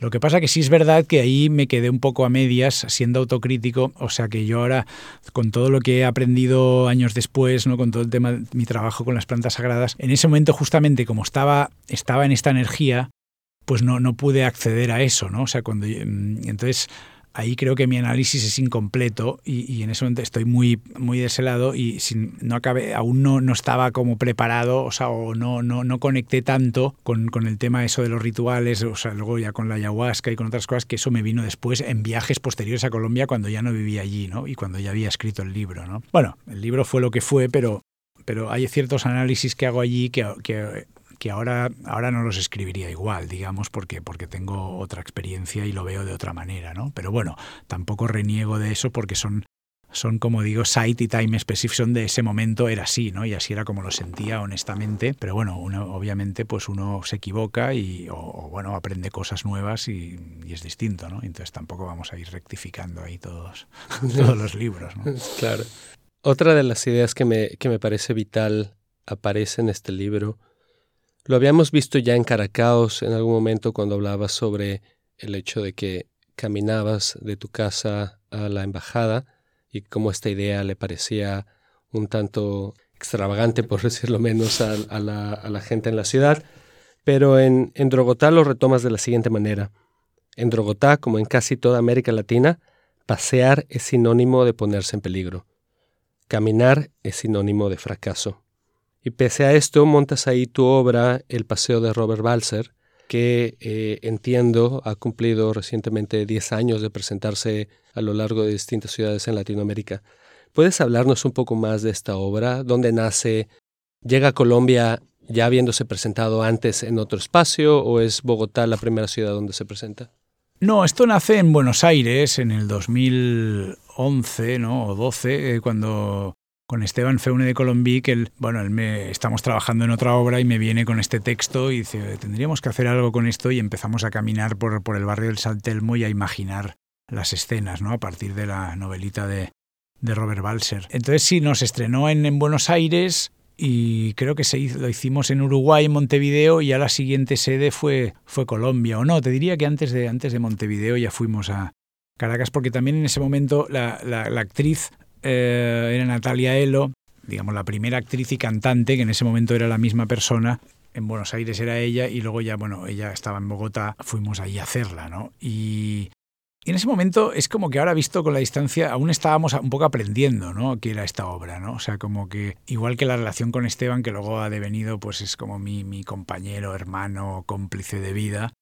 Speaker 2: Lo que pasa que sí es verdad que ahí me quedé un poco a medias siendo autocrítico, o sea que yo ahora con todo lo que he aprendido años después, ¿no? con todo el tema de mi trabajo con las plantas sagradas, en ese momento justamente como estaba estaba en esta energía, pues no no pude acceder a eso, ¿no? O sea, cuando mm, entonces ahí creo que mi análisis es incompleto y, en ese momento estoy muy, muy de ese lado y sin, no acabé, aún no, no estaba como preparado, o sea, o no, no, no conecté tanto con, con, el tema eso de los rituales, o sea, luego ya con la ayahuasca y con otras cosas, que eso me vino después en viajes posteriores a Colombia cuando ya no vivía allí, ¿no? Y cuando ya había escrito el libro, ¿no? Bueno, el libro fue lo que fue, pero pero hay ciertos análisis que hago allí que, que que ahora, ahora no los escribiría igual, digamos, porque, porque tengo otra experiencia y lo veo de otra manera, ¿no? Pero bueno, tampoco reniego de eso porque son, son como digo, site y time specific, son de ese momento era así, ¿no? Y así era como lo sentía honestamente, pero bueno, uno, obviamente pues uno se equivoca y, o, bueno, aprende cosas nuevas y, es distinto, ¿no? Entonces tampoco vamos a ir rectificando ahí todos, todos los libros, ¿no?
Speaker 1: Claro. Otra de las ideas que me, que me parece vital aparece en este libro lo habíamos visto ya en Caracaos en algún momento cuando hablabas sobre el hecho de que caminabas de tu casa a la embajada y cómo esta idea le parecía un tanto extravagante, por decirlo menos, a, la, gente en la ciudad. Pero en, en Drogotá lo retomas de la siguiente manera. En Drogotá, como en casi toda América Latina, pasear es sinónimo de ponerse en peligro. Caminar es sinónimo de fracaso. Y pese a esto, montas ahí tu obra, El Paseo de Robert Balser, que eh, entiendo ha cumplido recientemente 10 años de presentarse a lo largo de distintas ciudades en Latinoamérica. ¿Puedes hablarnos un poco más de esta obra? ¿Dónde nace? ¿Llega a Colombia ya habiéndose presentado antes en otro espacio o es Bogotá la primera ciudad donde se presenta?
Speaker 2: No, esto nace en Buenos Aires en el 2011 ¿no? o 12, eh, cuando con Esteban Feune de Colombí, que bueno, él me, estamos trabajando en otra obra y me viene con este texto y dice, tendríamos que hacer algo con esto y empezamos a caminar por, el barrio del Saltelmo y a imaginar las escenas, ¿no? A partir de la novelita de, Robert Balser. Entonces sí, nos estrenó en, en Buenos Aires y creo que se lo hicimos en Uruguay, en Montevideo, y ya la siguiente sede fue, fue Colombia. O no, te diría que antes de, antes de Montevideo ya fuimos a Caracas, porque también en ese momento la, la actriz eh, era Natalia Elo, digamos la primera actriz y cantante, que en ese momento era la misma persona. En Buenos Aires era ella y luego ya, bueno, ella estaba en Bogotá, fuimos ahí a hacerla, ¿no? Y, en ese momento es como que ahora visto con la distancia, aún estábamos un poco aprendiendo, ¿no? qué era esta obra, ¿no? O sea, como que igual que la relación con Esteban, que luego ha devenido, pues es como mi compañero, hermano, cómplice de vida,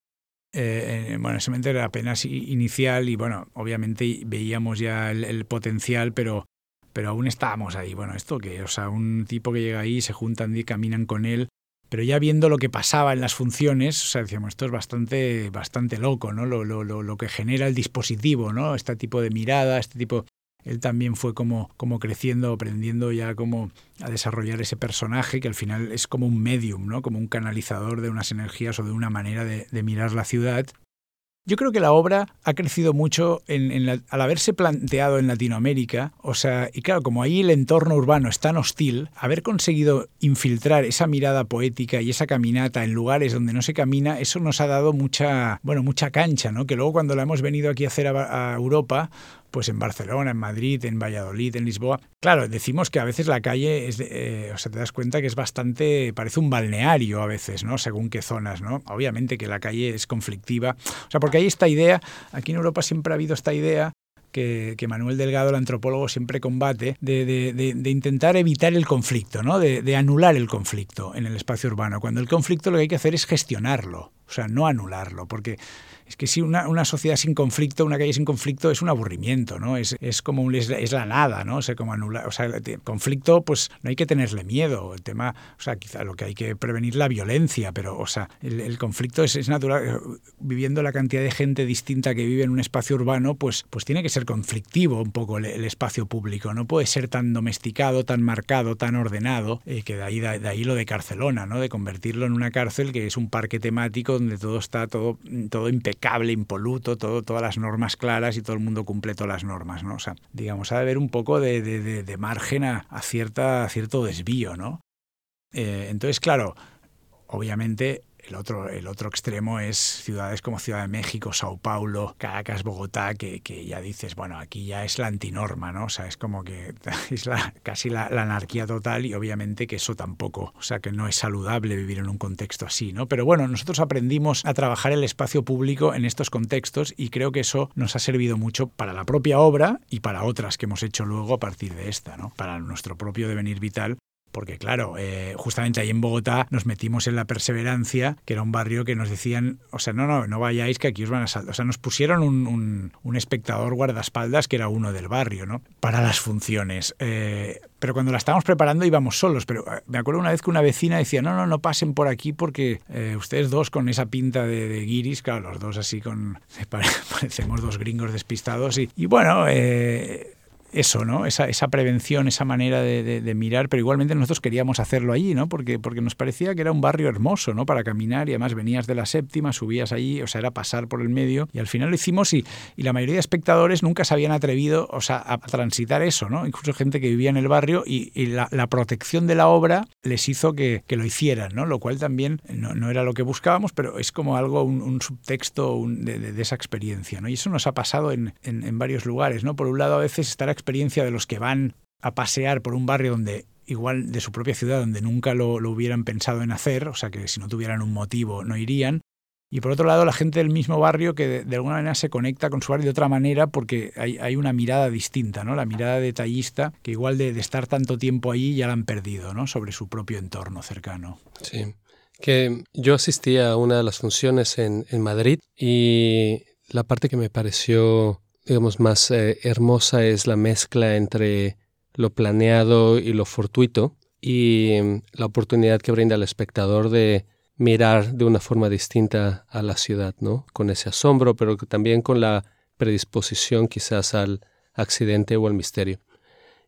Speaker 2: Eh, bueno, ese momento era apenas inicial y bueno, obviamente veíamos ya el, potencial, pero, pero aún estábamos ahí. Bueno, esto que, o sea, un tipo que llega ahí, se juntan y caminan con él, pero ya viendo lo que pasaba en las funciones, o sea, decíamos, esto es bastante, bastante loco, ¿no? Lo, lo, lo, lo que genera el dispositivo, ¿no? Este tipo de mirada, este tipo él también fue como, como creciendo, aprendiendo ya como a desarrollar ese personaje que al final es como un medium, ¿no? como un canalizador de unas energías o de una manera de, mirar la ciudad. Yo creo que la obra ha crecido mucho al haberse planteado en Latinoamérica, o sea, y claro, como ahí el entorno urbano es tan hostil, haber conseguido infiltrar esa mirada poética y esa caminata en lugares donde no se camina, eso nos ha dado mucha, bueno, mucha cancha, ¿no? Que luego cuando la hemos venido aquí a hacer a Europa, pues en Barcelona, en Madrid, en Valladolid, en Lisboa. Claro, decimos que a veces la calle es, eh, o sea, te das cuenta que es bastante, parece un balneario a veces, ¿no? Según qué zonas, ¿no? Obviamente que la calle es conflictiva, o sea, porque hay esta idea, aquí en Europa siempre ha habido esta idea que, Manuel Delgado, el antropólogo, siempre combate, de, de, intentar evitar el conflicto, ¿no? de, anular el conflicto en el espacio urbano, cuando el conflicto lo que hay que hacer es gestionarlo, o sea, no anularlo, porque es que si una, sociedad sin conflicto, una calle sin conflicto es un aburrimiento, ¿no? Es, es como un, es, la nada, ¿no? O sea, como anular, o sea, conflicto, pues no hay que tenerle miedo. El tema, o sea, quizá lo que hay que prevenir la violencia, pero, o sea, el, conflicto es, es, natural. Viviendo la cantidad de gente distinta que vive en un espacio urbano, pues, pues tiene que ser conflictivo un poco el, espacio público. No puede ser tan domesticado, tan marcado, tan ordenado, eh, que de ahí, de, ahí lo de Barcelona, ¿no? De convertirlo en una cárcel que es un parque temático donde todo está todo, todo impecable cable impoluto, todas las normas claras y todo el mundo cumple todas las normas, ¿no? O sea, digamos, ha de haber un poco de, de, margen a, cierto desvío, ¿no? Eh, entonces, claro, obviamente el otro, el otro extremo es ciudades como Ciudad de México, Sao Paulo, Caracas, Bogotá, que, que ya dices, bueno, aquí ya es la antinorma, ¿no? O sea, es como que es la, casi la, anarquía total y obviamente que eso tampoco, o sea, que no es saludable vivir en un contexto así, ¿no? Pero bueno, nosotros aprendimos a trabajar el espacio público en estos contextos y creo que eso nos ha servido mucho para la propia obra y para otras que hemos hecho luego a partir de esta, ¿no? Para nuestro propio devenir vital porque claro, eh, justamente ahí en Bogotá nos metimos en la Perseverancia, que era un barrio que nos decían, o sea, no, no, no vayáis que aquí os van a saltar. O sea, nos pusieron un, un, espectador guardaespaldas que era uno del barrio, ¿no? Para las funciones. Eh, pero cuando la estábamos preparando íbamos solos, pero eh, me acuerdo una vez que una vecina decía, no, no, no pasen por aquí porque ustedes dos con esa pinta de, de, guiris, claro, los dos así con, parecemos dos gringos despistados y, y bueno, eso, ¿no? Esa, esa prevención, esa manera de, mirar, pero igualmente nosotros queríamos hacerlo allí, ¿no? Porque, porque nos parecía que era un barrio hermoso, ¿no? Para caminar y además venías de la séptima, subías allí, o sea, era pasar por el medio y al final lo hicimos y, y la mayoría de espectadores nunca se habían atrevido, o sea, a transitar eso, ¿no? Incluso gente que vivía en el barrio y, la, protección de la obra les hizo que, lo hicieran, ¿no? Lo cual también no, era lo que buscábamos, pero es como algo, un, subtexto de, esa experiencia, ¿no? Y eso nos ha pasado en, en, varios lugares, ¿no? Por un lado, a veces estar experiencia de los que van a pasear por un barrio donde igual de su propia ciudad donde nunca lo, hubieran pensado en hacer, o sea que si no tuvieran un motivo no irían. Y por otro lado, la gente del mismo barrio que de, alguna manera se conecta con su barrio de otra manera porque hay, hay, una mirada distinta, ¿no? La mirada detallista que igual de, estar tanto tiempo allí ya la han perdido, ¿no? Sobre su propio entorno cercano.
Speaker 1: Sí. Que yo asistí a una de las funciones en, en Madrid y la parte que me pareció digamos, más eh, hermosa es la mezcla entre lo planeado y lo fortuito y mm, la oportunidad que brinda al espectador de mirar de una forma distinta a la ciudad, ¿no? Con ese asombro, pero también con la predisposición quizás al accidente o al misterio.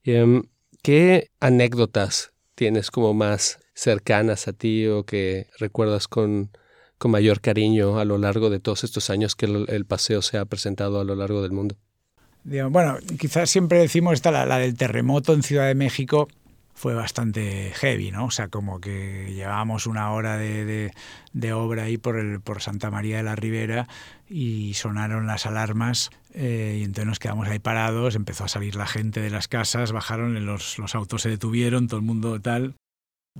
Speaker 1: Em, ¿Qué anécdotas tienes como más cercanas a ti o que recuerdas con con mayor cariño a lo largo de todos estos años que el, paseo se ha presentado a lo largo del mundo?
Speaker 2: Bueno, quizás siempre decimos esta, la, del terremoto en Ciudad de México fue bastante heavy, ¿no? O sea, como que llevábamos una hora de, obra ahí por, el, por Santa María de la Ribera y sonaron las alarmas eh, y entonces nos quedamos ahí parados, empezó a salir la gente de las casas, bajaron, los, los autos se detuvieron, todo el mundo tal,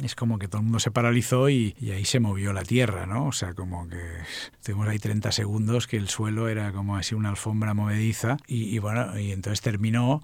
Speaker 2: es como que todo el mundo se paralizó y, ahí se movió la tierra, ¿no? O sea, como que tuvimos ahí 30 segundos que el suelo era como así una alfombra movediza y, bueno, y entonces terminó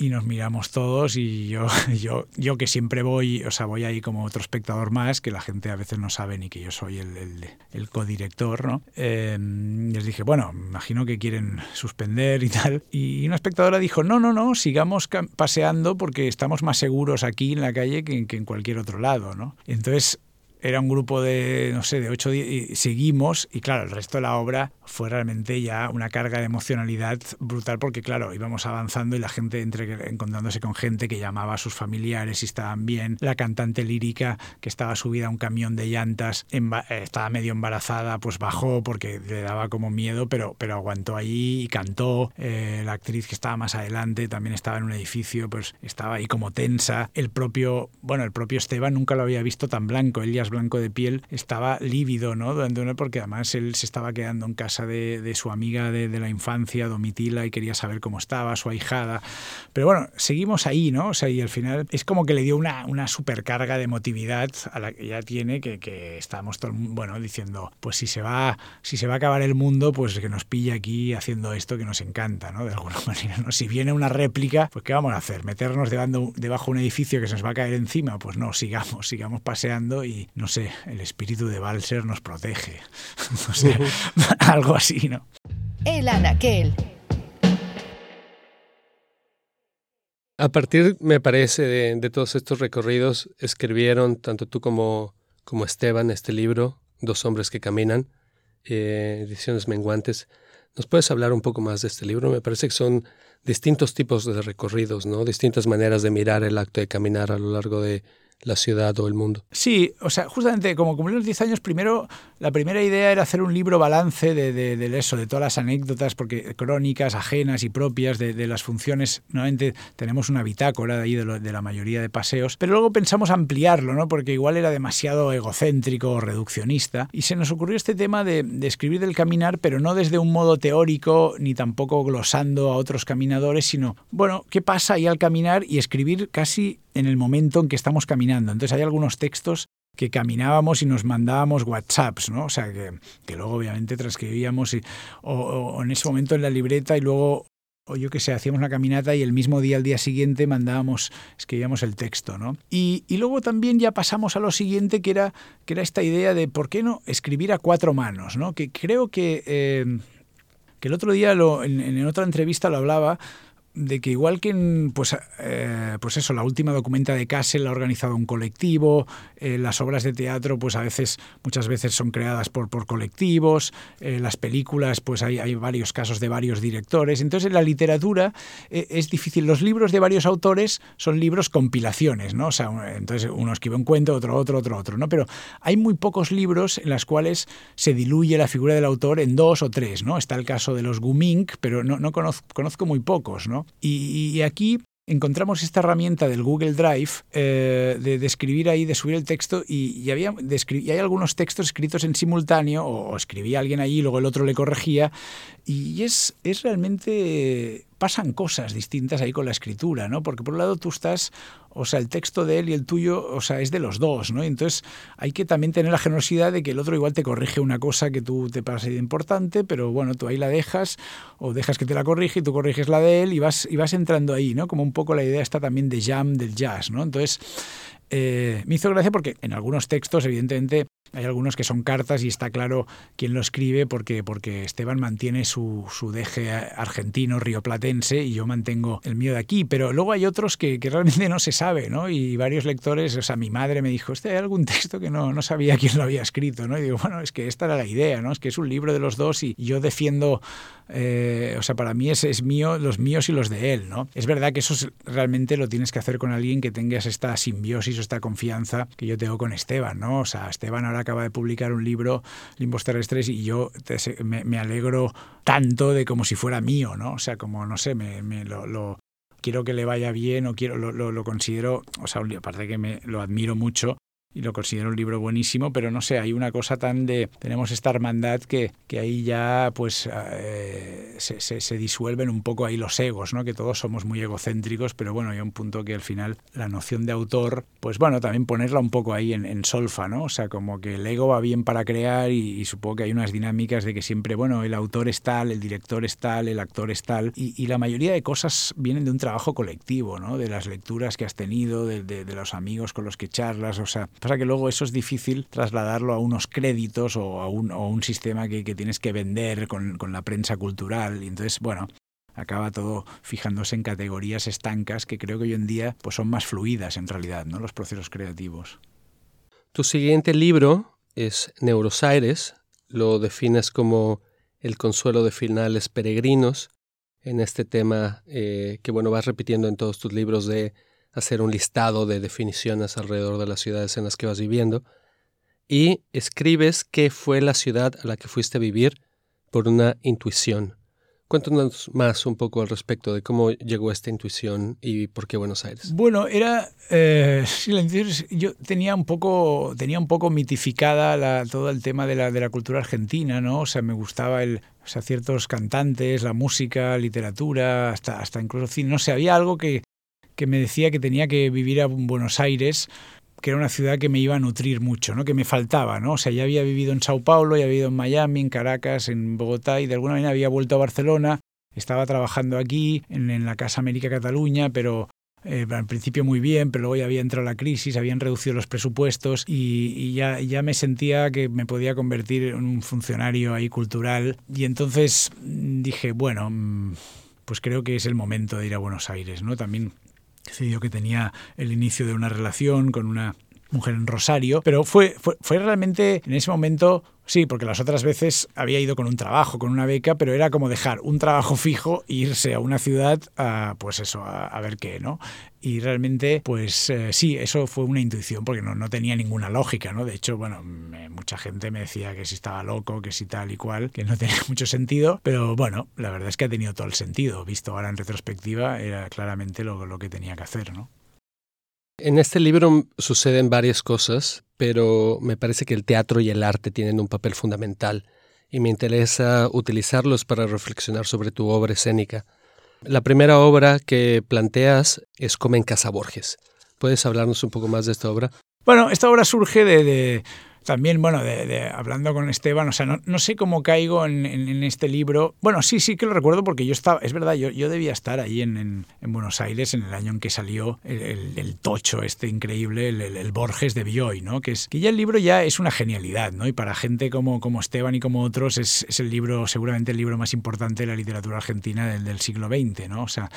Speaker 2: y nos miramos todos y yo, yo, yo que siempre voy, o sea, voy ahí como otro espectador más, que la gente a veces no sabe ni que yo soy el, el, el codirector, ¿no? Eh, les dije, bueno, imagino que quieren suspender y tal. Y una espectadora dijo, no, no, no, sigamos paseando porque estamos más seguros aquí en la calle que, que en cualquier otro lado, ¿no? Entonces era un grupo de, no sé, de ocho y seguimos y claro, el resto de la obra fue realmente ya una carga de emocionalidad brutal porque claro, íbamos avanzando y la gente entre, encontrándose con gente que llamaba a sus familiares y estaban bien, la cantante lírica que estaba subida a un camión de llantas, estaba medio embarazada, pues bajó porque le daba como miedo, pero, pero aguantó ahí y cantó, eh, la actriz que estaba más adelante también estaba en un edificio, pues estaba ahí como tensa, el propio, bueno, el propio Esteban nunca lo había visto tan blanco, él ya blanco de piel, estaba lívido, ¿no? Porque además él se estaba quedando en casa de, de su amiga de, de, la infancia, Domitila, y quería saber cómo estaba, su ahijada. Pero bueno, seguimos ahí, ¿no? O sea, y al final es como que le dio una, una supercarga de emotividad a la que ya tiene, que, que estábamos todo, bueno, diciendo, pues si se va, si se va a acabar el mundo, pues que nos pilla aquí haciendo esto que nos encanta, ¿no? De alguna manera, ¿no? Si viene una réplica, pues ¿qué vamos a hacer? ¿Meternos debajo, debajo de un edificio que se nos va a caer encima? Pues no, sigamos, sigamos paseando y no sé, el espíritu de Balser nos protege. o sea, algo así, ¿no?
Speaker 3: El Anaquel.
Speaker 1: A partir, me parece, de, de, todos estos recorridos, escribieron tanto tú como, como Esteban este libro, Dos hombres que caminan, eh, ediciones menguantes. ¿Nos puedes hablar un poco más de este libro? Me parece que son distintos tipos de recorridos, ¿no? Distintas maneras de mirar el acto de caminar a lo largo de la ciudad o el mundo.
Speaker 2: Sí, o sea, justamente como cumplí los 10 años, primero, la primera idea era hacer un libro balance de, de, de eso, de todas las anécdotas, porque crónicas ajenas y propias de, las funciones. Nuevamente tenemos una bitácora ahí de, lo, de, la mayoría de paseos, pero luego pensamos ampliarlo, ¿no? Porque igual era demasiado egocéntrico o reduccionista, y se nos ocurrió este tema de, de escribir del caminar, pero no desde un modo teórico, ni tampoco glosando a otros caminadores, sino, bueno, ¿qué pasa ahí al caminar? Y escribir casi en el momento en que estamos caminando. Entonces hay algunos textos que caminábamos y nos mandábamos WhatsApps, ¿no? O sea, que, luego obviamente transcribíamos y, o, o, en ese momento en la libreta y luego, o yo qué sé, hacíamos una caminata y el mismo día, al día siguiente, mandábamos, escribíamos el texto, ¿no? Y, luego también ya pasamos a lo siguiente, que era, que era esta idea de por qué no escribir a cuatro manos, ¿no? Que creo que, eh, que el otro día, en otra entrevista lo hablaba, de que igual que pues, eh, pues eso, la última documenta de Kassel la ha organizado un colectivo, eh, las obras de teatro pues a veces, muchas veces son creadas por, por colectivos, eh, las películas pues hay, hay, varios casos de varios directores, entonces en la literatura es difícil, los libros de varios autores son libros compilaciones, ¿no? O sea, entonces uno escribe un cuento, otro, otro, otro, otro, ¿no? Pero hay muy pocos libros en los cuales se diluye la figura del autor en dos o tres, ¿no? Está el caso de los Gumink, pero no, no conozco, conozco muy pocos, ¿no? Y, aquí encontramos esta herramienta del Google Drive eh, de, escribir ahí, de subir el texto y, y había, hay algunos textos escritos en simultáneo o, o, escribía alguien allí y luego el otro le corregía y es, es realmente pasan cosas distintas ahí con la escritura, ¿no? Porque por un lado tú estás, o sea, el texto de él y el tuyo, o sea, es de los dos, ¿no? Y entonces hay que también tener la generosidad de que el otro igual te corrige una cosa que tú te parece importante, pero bueno, tú ahí la dejas o dejas que te la corrige y tú corriges la de él y vas, y vas entrando ahí, ¿no? Como un poco la idea está también de jam del jazz, ¿no? Entonces, eh, me hizo gracia porque en algunos textos, evidentemente, hay algunos que son cartas y está claro quién lo escribe porque, porque Esteban mantiene su, su deje argentino, rioplatense, y yo mantengo el mío de aquí. Pero luego hay otros que, que realmente no se sabe, ¿no? Y varios lectores, o sea, mi madre me dijo, este hay algún texto que no, no sabía quién lo había escrito, ¿no? Y digo, bueno, es que esta era la idea, ¿no? Es que es un libro de los dos y yo defiendo, eh, o sea, para mí es, es mío, los míos y los de él, ¿no? Es verdad que eso es, realmente lo tienes que hacer con alguien que tengas esta simbiosis o esta confianza que yo tengo con Esteban, ¿no? O sea, Esteban ahora acaba de publicar un libro, Limbos Terrestres, y yo te, me, me, alegro tanto de como si fuera mío, ¿no? O sea, como, no sé, me, me lo, lo, quiero que le vaya bien o quiero lo, lo, lo, considero, o sea, aparte que me lo admiro mucho, y lo considero un libro buenísimo, pero no sé, hay una cosa tan de, tenemos esta hermandad que, que ahí ya pues eh, se, se, disuelven un poco ahí los egos, ¿no? que todos somos muy egocéntricos, pero bueno, hay un punto que al final la noción de autor, pues bueno, también ponerla un poco ahí en, solfa, ¿no? O sea, como que el ego va bien para crear y, supongo que hay unas dinámicas de que siempre, bueno, el autor es tal, el director es tal, el actor es tal, y, la mayoría de cosas vienen de un trabajo colectivo, ¿no? De las lecturas que has tenido, de los amigos con los que charlas, o sea, Pasa que luego eso es difícil trasladarlo a unos créditos o a un, o un sistema que, que, tienes que vender con, con la prensa cultural. Y entonces, bueno, acaba todo fijándose en categorías estancas que creo que hoy en día pues son más fluidas en realidad, ¿no? Los procesos creativos.
Speaker 1: Tu siguiente libro es Neurosaires, lo defines como el consuelo de finales peregrinos en este tema eh, que bueno vas repitiendo en todos tus libros de hacer un listado de definiciones alrededor de las ciudades en las que vas viviendo y escribes qué fue la ciudad a la que fuiste a vivir por una intuición. Cuéntanos más un poco al respecto de cómo llegó esta intuición y por qué Buenos Aires.
Speaker 2: Bueno, era eh, yo tenía un poco tenía un poco mitificada la, todo el tema de la, de la cultura argentina, ¿no? O sea, me gustaba el, ciertos cantantes, la música, literatura, hasta hasta incluso cine. No sé, había algo que que me decía que tenía que vivir en Buenos Aires que era una ciudad que me iba a nutrir mucho, ¿no? que me faltaba. ¿no? O sea, ya había vivido en Sao Paulo, ya había vivido en Miami, en Caracas, en Bogotá y de alguna manera había vuelto a Barcelona. Estaba trabajando aquí en, la Casa América Cataluña, pero eh, al principio muy bien, pero luego ya había entrado la crisis, habían reducido los presupuestos y, y ya, ya, me sentía que me podía convertir en un funcionario ahí cultural. Y entonces dije, bueno, mm, pues creo que es el momento de ir a Buenos Aires. ¿no? También decidió que tenía el inicio de una relación con una mujer en Rosario, pero fue, fue, fue realmente en ese momento Sí, porque las otras veces había ido con un trabajo, con una beca, pero era como dejar un trabajo fijo e irse a una ciudad a, pues eso, a, a ver qué, ¿no? Y realmente, pues eh, sí, eso fue una intuición, porque no, no tenía ninguna lógica, ¿no? De hecho, bueno, me, mucha gente me decía que si estaba loco, que si tal y cual, que no tenía mucho sentido, pero bueno, la verdad es que ha tenido todo el sentido. Visto ahora en retrospectiva, era claramente lo, lo que tenía que hacer, ¿no?
Speaker 1: En este libro suceden varias cosas, pero me parece que el teatro y el arte tienen un papel fundamental y me interesa utilizarlos para reflexionar sobre tu obra escénica. La primera obra que planteas es Come en Casa Borges. ¿Puedes hablarnos un poco más de esta obra?
Speaker 2: Bueno, esta obra surge de, de también, bueno, de, hablando con Esteban, o sea, no, no sé cómo caigo en, en, este libro. Bueno, sí, sí que lo recuerdo porque yo estaba, es verdad, yo, yo debía estar ahí en, en, en, Buenos Aires en el año en que salió el, el, el tocho este increíble, el, el, Borges de Bioy, ¿no? Que, es, que ya el libro ya es una genialidad, ¿no? Y para gente como, como Esteban y como otros es, es el libro, seguramente el libro más importante de la literatura argentina del, del siglo XX, ¿no? O sea,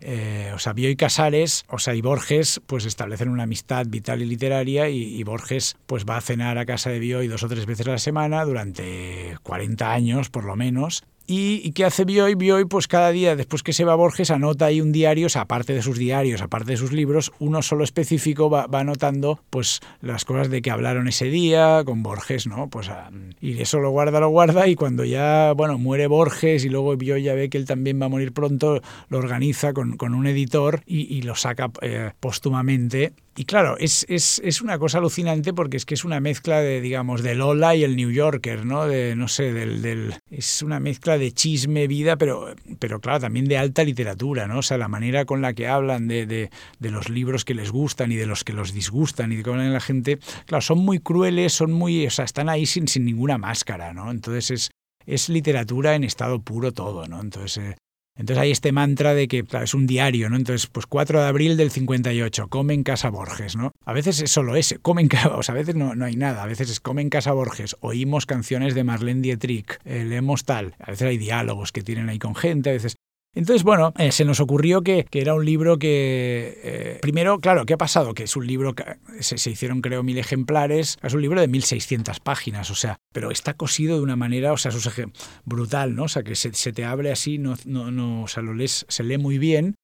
Speaker 2: eh, o sea, Bioy Casares, o sea, y Borges, pues establecen una amistad vital y literaria y, y Borges, pues va a cenar a casa de Bioy dos o tres veces a la semana durante 40 años por lo menos ¿Y, ¿Y, qué hace Bioy? Bioy, pues cada día, después que se va Borges, anota ahí un diario, aparte de sus diarios, aparte de sus libros, uno solo específico va, va anotando pues las cosas de que hablaron ese día con Borges, ¿no? Pues a, y eso lo guarda, lo guarda, y cuando ya, bueno, muere Borges y luego Bioy ya ve que él también va a morir pronto, lo organiza con, con un editor y, lo saca eh, póstumamente y claro, es, es, es, una cosa alucinante porque es que es una mezcla de, digamos, de Lola y el New Yorker, ¿no? De, no sé, del, del, es una mezcla de chisme, vida, pero, pero claro, también de alta literatura, ¿no? O sea, la manera con la que hablan de, de, de los libros que les gustan y de los que los disgustan y de cómo hablan la gente, claro, son muy crueles, son muy, o sea, están ahí sin, sin ninguna máscara, ¿no? Entonces es, es literatura en estado puro todo, ¿no? Entonces, eh, entonces hay este mantra de que es un diario, ¿no? Entonces, pues 4 de abril del 58, come en casa Borges, ¿no? A veces es solo ese, come en casa, o sea, a veces no, no hay nada, a veces es come en casa Borges, oímos canciones de Marlene Dietrich, eh, leemos tal, a veces hay diálogos que tienen ahí con gente, a veces entonces, bueno, eh, se nos ocurrió que, era un libro que, eh, primero, claro, ¿qué ha pasado? Que es un libro que se, se, hicieron, creo, mil ejemplares, es un libro de 1600 páginas, o sea, pero está cosido de una manera, o sea, es brutal, ¿no? O sea, que se, te abre así, no, no, no, o sea, lo lees, se lee muy bien,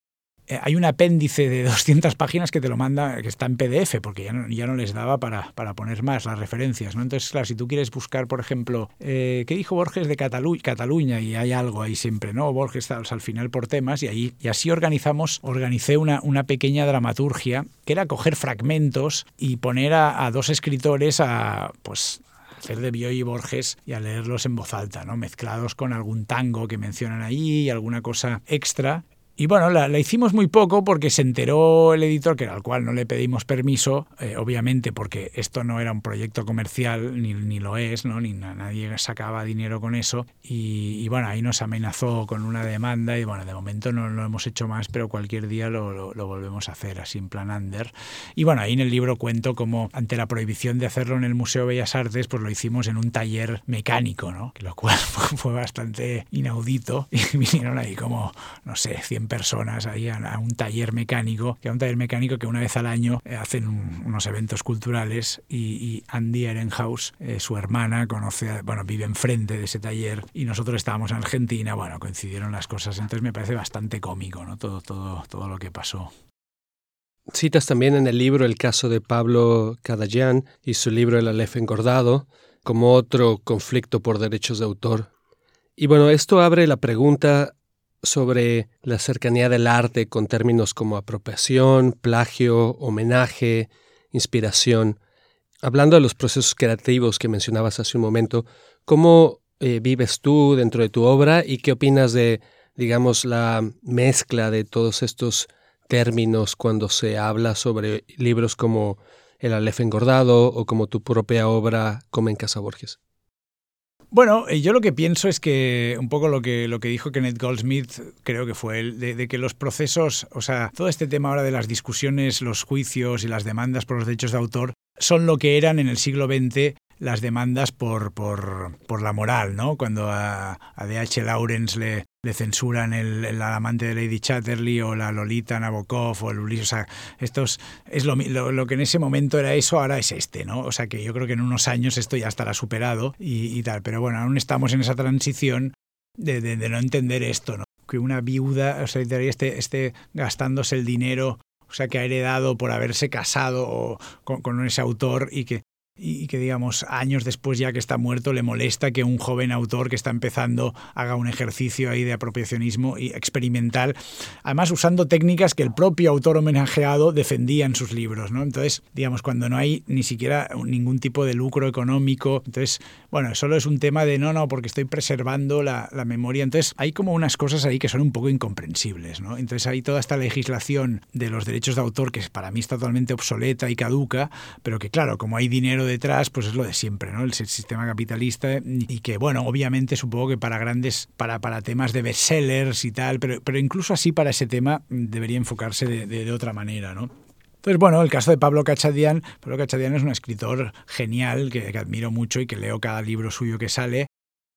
Speaker 2: hay un apéndice de 200 páginas que te lo manda, que está en PDF, porque ya no, ya no les daba para, poner más las referencias. ¿no? Entonces, claro, si tú quieres buscar, por ejemplo, eh, ¿qué dijo Borges de Catalu Cataluña? Y hay algo ahí siempre, ¿no? Borges está al final por temas y, ahí, y así organizamos, organicé una, pequeña dramaturgia que era coger fragmentos y poner a, a dos escritores a, pues, hacer de Bioy y Borges y a leerlos en voz alta, ¿no? mezclados con algún tango que mencionan ahí y alguna cosa extra. Y bueno, la, hicimos muy poco porque se enteró el editor, que al cual no le pedimos permiso, eh, obviamente porque esto no era un proyecto comercial, ni, ni lo es, ¿no? ni nadie sacaba dinero con eso. Y, bueno, ahí nos amenazó con una demanda y bueno, de momento no lo hemos hecho más, pero cualquier día lo, lo, volvemos a hacer, así en plan under. Y bueno, ahí en el libro cuento cómo ante la prohibición de hacerlo en el Museo de Bellas Artes, pues lo hicimos en un taller mecánico, ¿no? lo cual fue bastante inaudito y vinieron ahí como, no sé, 100 personas ahí a, un taller mecánico, que a un taller mecánico que una vez al año eh, hacen unos eventos culturales y, Andy Ehrenhaus, eh, su hermana, conoce, bueno, vive enfrente de ese taller y nosotros estábamos en Argentina, bueno, coincidieron las cosas, entonces me parece bastante cómico, ¿no? Todo, todo, todo lo que pasó.
Speaker 1: Citas también en el libro el caso de Pablo Cadallán y su libro El Aleph engordado como otro conflicto por derechos de autor. Y bueno, esto abre la pregunta sobre la cercanía del arte con términos como apropiación, plagio, homenaje, inspiración. Hablando de los procesos creativos que mencionabas hace un momento, ¿cómo eh, vives tú dentro de tu obra y qué opinas de, digamos, la mezcla de todos estos términos cuando se habla sobre libros como El Aleph engordado o como tu propia obra Come en Casa Borges?
Speaker 2: Bueno, eh, yo lo que pienso es que un poco lo que, lo que dijo Kenneth Goldsmith, creo que fue él, de, que los procesos, o sea, todo este tema ahora de las discusiones, los juicios y las demandas por los derechos de autor son lo que eran en el siglo XX las demandas por, por, por la moral, ¿no? Cuando a, D.H. Lawrence le, censuran el, el, amante de Lady Chatterley o la Lolita Nabokov o el Ulises. O sea, estos, es lo, lo, lo, que en ese momento era eso, ahora es este, ¿no? O sea que yo creo que en unos años esto ya estará superado y, tal. Pero bueno, aún estamos en esa transición de, de, no entender esto, ¿no? Que una viuda, o sea, esté, esté gastándose el dinero o sea, que ha heredado por haberse casado con, con, ese autor y que, y que digamos años después ya que está muerto le molesta que un joven autor que está empezando haga un ejercicio ahí de apropiacionismo y experimental, además usando técnicas que el propio autor homenajeado defendía en sus libros, ¿no? Entonces, digamos, cuando no hay ni siquiera ningún tipo de lucro económico, entonces, bueno, solo es un tema de no, no, porque estoy preservando la, la memoria, entonces hay como unas cosas ahí que son un poco incomprensibles, ¿no? Entonces hay toda esta legislación de los derechos de autor que para mí está totalmente obsoleta y caduca, pero que claro, como hay dinero detrás, pues es lo de siempre, ¿no? El sistema capitalista y que, bueno, obviamente supongo que para grandes, para, para temas de bestsellers y tal, pero, pero incluso así para ese tema debería enfocarse de, de, de otra manera, ¿no? Entonces, bueno, el caso de Pablo Cachadian. Pablo Cachadian es un escritor genial que, que, admiro mucho y que leo cada libro suyo que sale.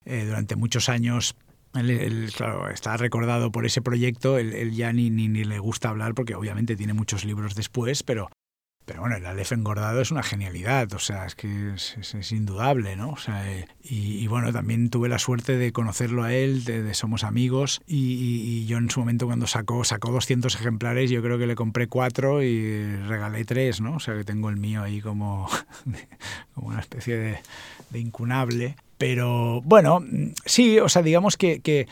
Speaker 2: Eh, durante muchos años él, él, claro, está recordado por ese proyecto, él, él ya ni, ni, ni, le gusta hablar porque obviamente tiene muchos libros después, pero, pero bueno, el Aleph engordado es una genialidad, o sea, es que es, indudable, ¿no? O sea, eh, y, bueno, también tuve la suerte de conocerlo a él, de, Somos Amigos, y, yo en su momento cuando sacó, sacó 200 ejemplares, yo creo que le compré cuatro y regalé tres, ¿no? O sea, que tengo el mío ahí como, como una especie de, incunable. Pero bueno, sí, o sea, digamos que, que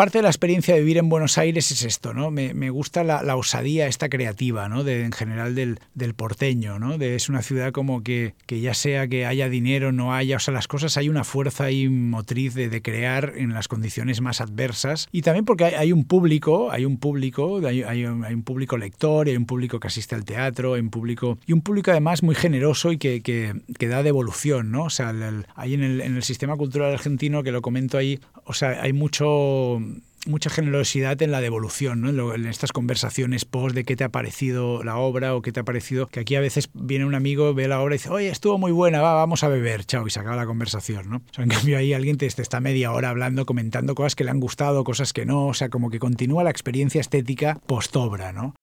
Speaker 2: parte de la experiencia de vivir en Buenos Aires es esto, ¿no? Me, gusta la, osadía esta creativa, ¿no? De, en general del, porteño, ¿no? Es una ciudad como que, que, ya sea que haya dinero, no haya, o sea, las cosas hay una fuerza ahí motriz de, de crear en las condiciones más adversas y también porque hay, un público, hay un público, hay, un, público lector, hay un público que asiste al teatro, hay un público y un público además muy generoso y que, que, da devolución, ¿no? O sea, el, hay en el, en el sistema cultural argentino que lo comento ahí, o sea, hay mucho mucha generosidad en la devolución, ¿no? en, estas conversaciones post de qué te ha parecido la obra o qué te ha parecido, que aquí a veces viene un amigo, ve la obra y dice, oye, estuvo muy buena, va, vamos a beber, chao, y se acaba la conversación, ¿no? O sea, en cambio ahí alguien te, te, está media hora hablando, comentando cosas que le han gustado, cosas que no, o sea, como que continúa la experiencia estética post-obra, ¿no?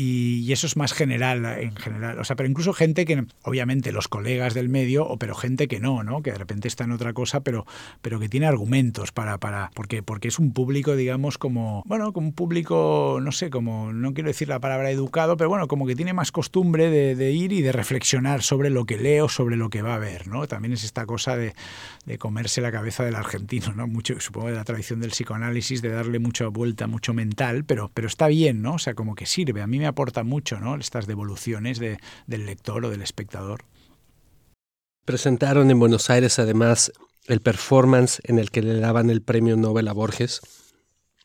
Speaker 2: Y, eso es más general en general. O sea, pero incluso gente que, obviamente, los colegas del medio, o pero gente que no, ¿no? Que de repente está en otra cosa, pero, pero que tiene argumentos para, para. Porque, porque es un público, digamos, como. Bueno, como un público, no sé, como. No quiero decir la palabra educado, pero bueno, como que tiene más costumbre de, ir y de reflexionar sobre lo que leo, sobre lo que va a ver, ¿no? También es esta cosa de, de comerse la cabeza del argentino, ¿no? Mucho, supongo, de la tradición del psicoanálisis, de darle mucha vuelta, mucho mental, pero, pero está bien, ¿no? O sea, como que sirve. A mí me aporta mucho, ¿no? Estas devoluciones de, del lector o del espectador.
Speaker 1: Presentaron en Buenos Aires además el performance en el que le daban el premio Nobel a Borges,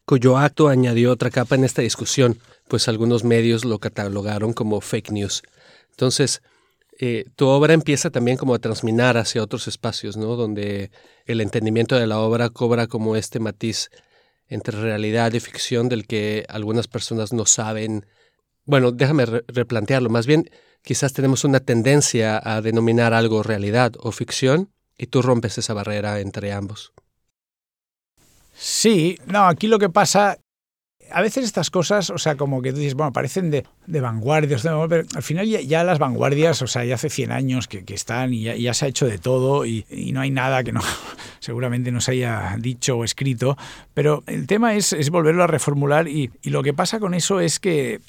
Speaker 1: cuyo acto añadió otra capa en esta discusión, pues algunos medios lo catalogaron como fake news. Entonces, eh, tu obra empieza también como a transminar hacia otros espacios, ¿no? Donde el entendimiento de la obra cobra como este matiz entre realidad y ficción del que algunas personas no saben bueno, déjame replantearlo. Más bien, quizás tenemos una tendencia a denominar algo realidad o ficción y tú rompes esa barrera entre ambos.
Speaker 2: Sí, no, aquí lo que pasa, a veces estas cosas, o sea, como que tú dices, bueno, parecen de, de vanguardias, pero al final ya, las vanguardias, o sea, ya hace 100 años que, están y ya, se ha hecho de todo y, no hay nada que no seguramente no se haya dicho o escrito, pero el tema es, volverlo a reformular y, lo que pasa con eso es que,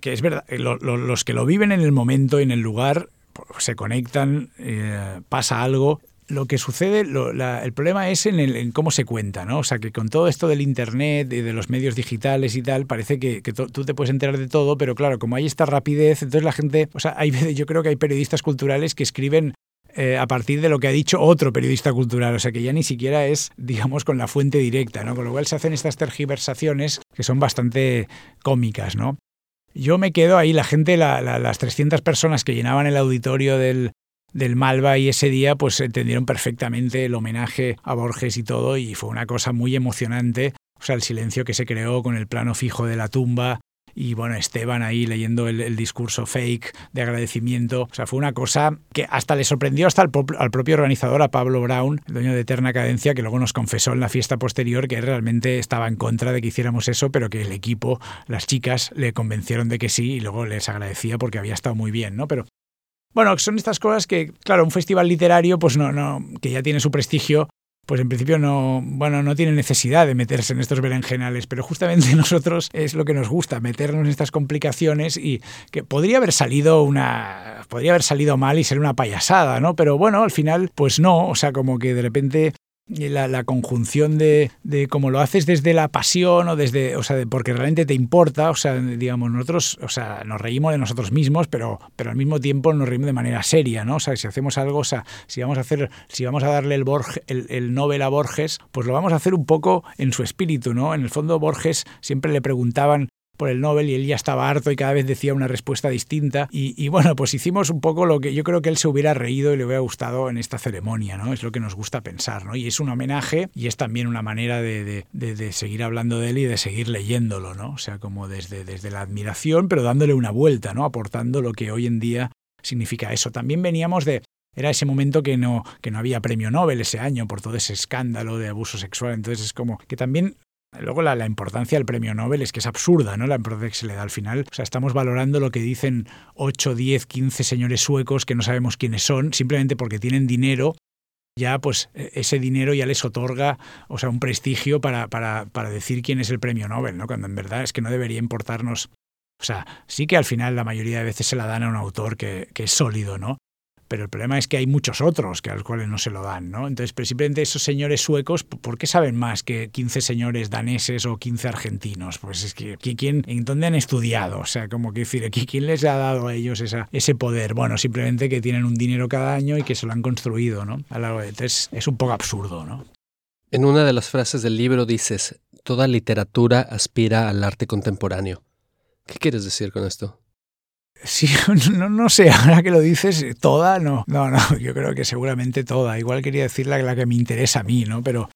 Speaker 2: que es verdad, los que lo viven en el momento, en el lugar, pues, se conectan, eh, pasa algo lo que sucede, el problema es en, el, en, cómo se cuenta, ¿no? O sea, que con todo esto del Internet de los medios digitales y tal, parece que, tú te puedes enterar de todo, pero claro, como hay esta rapidez, entonces la gente, o sea, hay, yo creo que hay periodistas culturales que escriben eh, a partir de lo que ha dicho otro periodista cultural, o sea que ya ni siquiera es, digamos, con la fuente directa, ¿no? Con lo cual se hacen estas tergiversaciones que son bastante cómicas, ¿no? Yo me quedo ahí, la gente, las 300 personas que llenaban el auditorio del, del Malva y ese día pues entendieron perfectamente el homenaje a Borges y todo y fue una cosa muy emocionante. O sea, el silencio que se creó con el plano fijo de la tumba y bueno, Esteban ahí leyendo el, discurso fake de agradecimiento. O sea, fue una cosa que hasta le sorprendió hasta al, propio organizador, a Pablo Brown, el dueño de Eterna Cadencia, que luego nos confesó en la fiesta posterior que realmente estaba en contra de que hiciéramos eso, pero que el equipo, las chicas, le convencieron de que sí y luego les agradecía porque había estado muy bien, ¿no? Pero bueno, son estas cosas que, claro, un festival literario, pues no, no, que ya tiene su prestigio, pues en principio no, bueno, no tiene necesidad de meterse en estos berenjenales, pero justamente nosotros es lo que nos gusta, meternos en estas complicaciones y que podría haber salido una, podría haber salido mal y ser una payasada, ¿no? Pero bueno, al final, pues no, o sea, como que de repente la, la, conjunción de, cómo lo haces desde la pasión o desde, o sea, porque realmente te importa, o sea, digamos, nosotros, o sea, nos reímos de nosotros mismos, pero, pero al mismo tiempo nos reímos de manera seria, ¿no? O sea, si hacemos algo, o sea, si vamos a hacer, si vamos a darle el, Borges, el, el Nobel a Borges, pues lo vamos a hacer un poco en su espíritu, ¿no? En el fondo Borges siempre le preguntaban el Nobel y él ya estaba harto y cada vez decía una respuesta distinta. Y, bueno, pues hicimos un poco lo que yo creo que él se hubiera reído y le hubiera gustado en esta ceremonia, ¿no? Es lo que nos gusta pensar, ¿no? Y es un homenaje y es también una manera de, seguir hablando de él y de seguir leyéndolo, ¿no? O sea, como desde, desde la admiración, pero dándole una vuelta, ¿no? Aportando lo que hoy en día significa eso. También veníamos de, era ese momento que no, que no había premio Nobel ese año por todo ese escándalo de abuso sexual. Entonces es como que también Luego la, importancia del premio Nobel es que es absurda, ¿no? La importancia que se le da al final. O sea, estamos valorando lo que dicen 8, 10, 15 señores suecos que no sabemos quiénes son, simplemente porque tienen dinero. Ya, pues e, ese dinero ya les otorga, o sea, un prestigio para, para, para decir quién es el premio Nobel, ¿no? Cuando en verdad es que no debería importarnos. O sea, sí que al final la mayoría de veces se la dan a un autor que, que es sólido, ¿no? Pero el problema es que hay muchos otros que a los cuales no se lo dan, ¿no? Entonces, pero simplemente esos señores suecos, ¿por qué saben más que 15 señores daneses o 15 argentinos? Pues es que, ¿quién, ¿en dónde han estudiado? O sea, como que decir, ¿quién les ha dado a ellos ese poder? Bueno, simplemente que tienen un dinero cada año y que se lo han construido, ¿no? A largo de, entonces, es un poco absurdo, ¿no?
Speaker 1: En una de las frases del libro dices, toda literatura aspira al arte contemporáneo. ¿Qué quieres decir con esto?
Speaker 2: Sí, no, no, sé, ahora que lo dices, toda, no. No, no, yo creo que seguramente toda. Igual quería decir la, que me interesa a mí, ¿no? Pero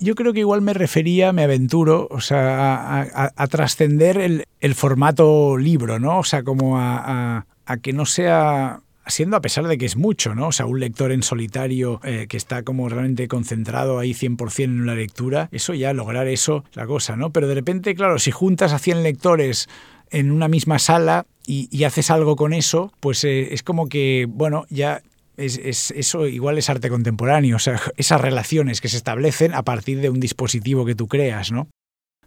Speaker 2: yo creo que igual me refería, me aventuro, o sea, a, trascender el, formato libro, ¿no? O sea, como a, a, que no sea siendo a pesar de que es mucho, ¿no? O sea, un lector en solitario eh, que está como realmente concentrado ahí 100% en la lectura, eso ya, lograr eso, la cosa, ¿no? Pero de repente, claro, si juntas a 100 lectores en una misma sala y, haces algo con eso, pues eh, es como que, bueno, ya es, es, eso igual es arte contemporáneo, o sea, esas relaciones que se establecen a partir de un dispositivo que tú creas, ¿no?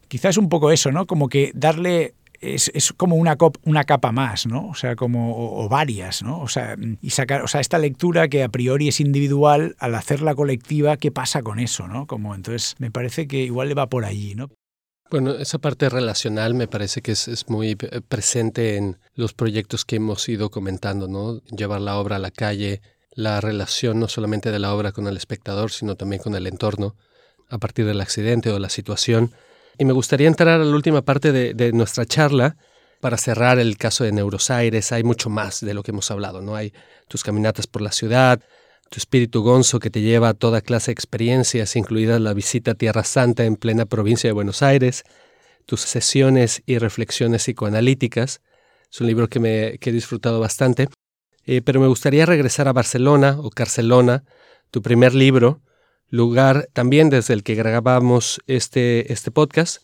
Speaker 2: Quizás un poco eso, ¿no? Como que darle es, es, como una, cop, una capa más, ¿no? O sea, como o, varias, ¿no? O sea, y sacar, o sea, esta lectura que a priori es individual, al hacerla colectiva, ¿qué pasa con eso, no? Como entonces me parece que igual le va por allí, ¿no?
Speaker 1: Bueno, esa parte relacional me parece que es, es, muy presente en los proyectos que hemos ido comentando, ¿no? Llevar la obra a la calle, la relación no solamente de la obra con el espectador, sino también con el entorno, a partir del accidente o la situación. Y me gustaría entrar a la última parte de, nuestra charla para cerrar el caso de Neurosaires. Hay mucho más de lo que hemos hablado, ¿no? Hay tus caminatas por la ciudad, tu espíritu gonzo que te lleva a toda clase de experiencias, incluida la visita a Tierra Santa en plena provincia de Buenos Aires, tus sesiones y reflexiones psicoanalíticas. Es un libro que, me, he disfrutado bastante. Eh, pero me gustaría regresar a Barcelona o Carcelona, tu primer libro, lugar también desde el que grabamos este, este podcast.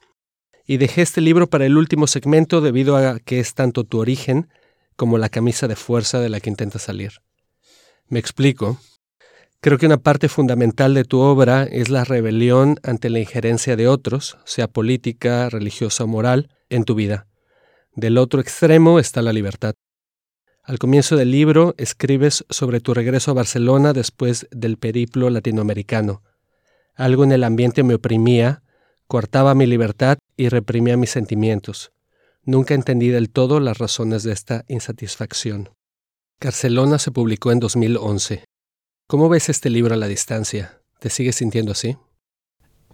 Speaker 1: Y dejé este libro para el último segmento debido a que es tanto tu origen como la camisa de fuerza de la que intentas salir. Me explico. Creo que una parte fundamental de tu obra es la rebelión ante la injerencia de otros, sea política, religiosa o moral, en tu vida. Del otro extremo está la libertad. Al comienzo del libro escribes sobre tu regreso a Barcelona después del periplo latinoamericano. Algo en el ambiente me oprimía, cortaba mi libertad y reprimía mis sentimientos. Nunca entendí del todo las razones de esta insatisfacción. Barcelona se publicó en 2011. ¿Cómo ves este libro a la distancia? ¿Te sigues sintiendo así?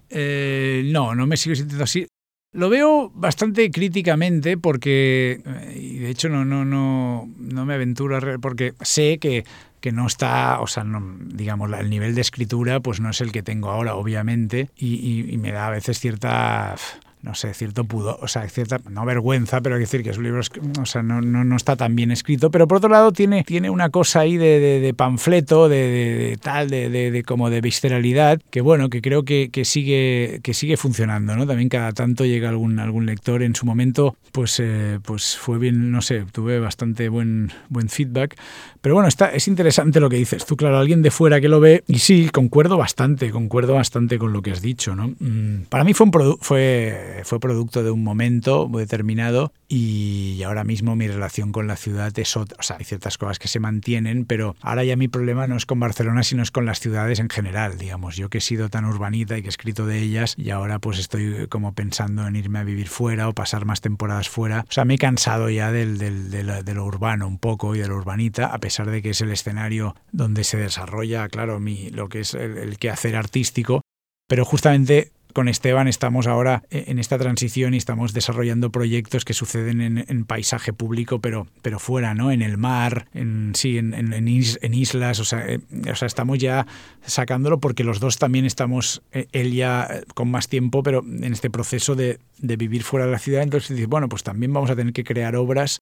Speaker 2: Eh, no, no me sigo sintiendo así. Lo veo bastante críticamente porque, eh, de hecho no, no, no, no me aventuro a porque sé que, que no está, o sea, digamos, el nivel de escritura pues no es el que tengo ahora, obviamente, y, y me da a veces cierta no sé, cierto pudo, o sea, cierta, no vergüenza, pero hay que decir que su libro o sea, no, no, no, está tan bien escrito, pero por otro lado tiene, tiene una cosa ahí de, de, panfleto, de, de, tal, de, como de visceralidad, que bueno, que creo que, que, sigue, que sigue funcionando, ¿no? También cada tanto llega algún, algún lector en su momento, pues, eh, pues fue bien, no sé, tuve bastante buen, buen feedback, pero bueno, está, es interesante lo que dices tú, claro, alguien de fuera que lo ve, y sí, concuerdo bastante, concuerdo bastante con lo que has dicho, ¿no? Mm, para mí fue fue producto de un momento determinado y ahora mismo mi relación con la ciudad es otra. O sea, hay ciertas cosas que se mantienen, pero ahora ya mi problema no es con Barcelona, sino es con las ciudades en general, digamos. Yo que he sido tan urbanita y que he escrito de ellas y ahora pues estoy como pensando en irme a vivir fuera o pasar más temporadas fuera. O sea, me he cansado ya del, del, de lo urbano un poco y de lo urbanita, a de que es el escenario donde se desarrolla, claro, mi, lo que es el, el quehacer artístico, pero justamente con Esteban estamos ahora en esta transición y estamos desarrollando proyectos que suceden en, paisaje público, pero, pero fuera, ¿no? En el mar, en, sí, en, en islas, o sea, eh, o sea, estamos ya sacándolo porque los dos también estamos, eh, él ya eh, con más tiempo, pero en este proceso de, de vivir fuera de la ciudad, entonces bueno, pues también vamos a tener que crear obras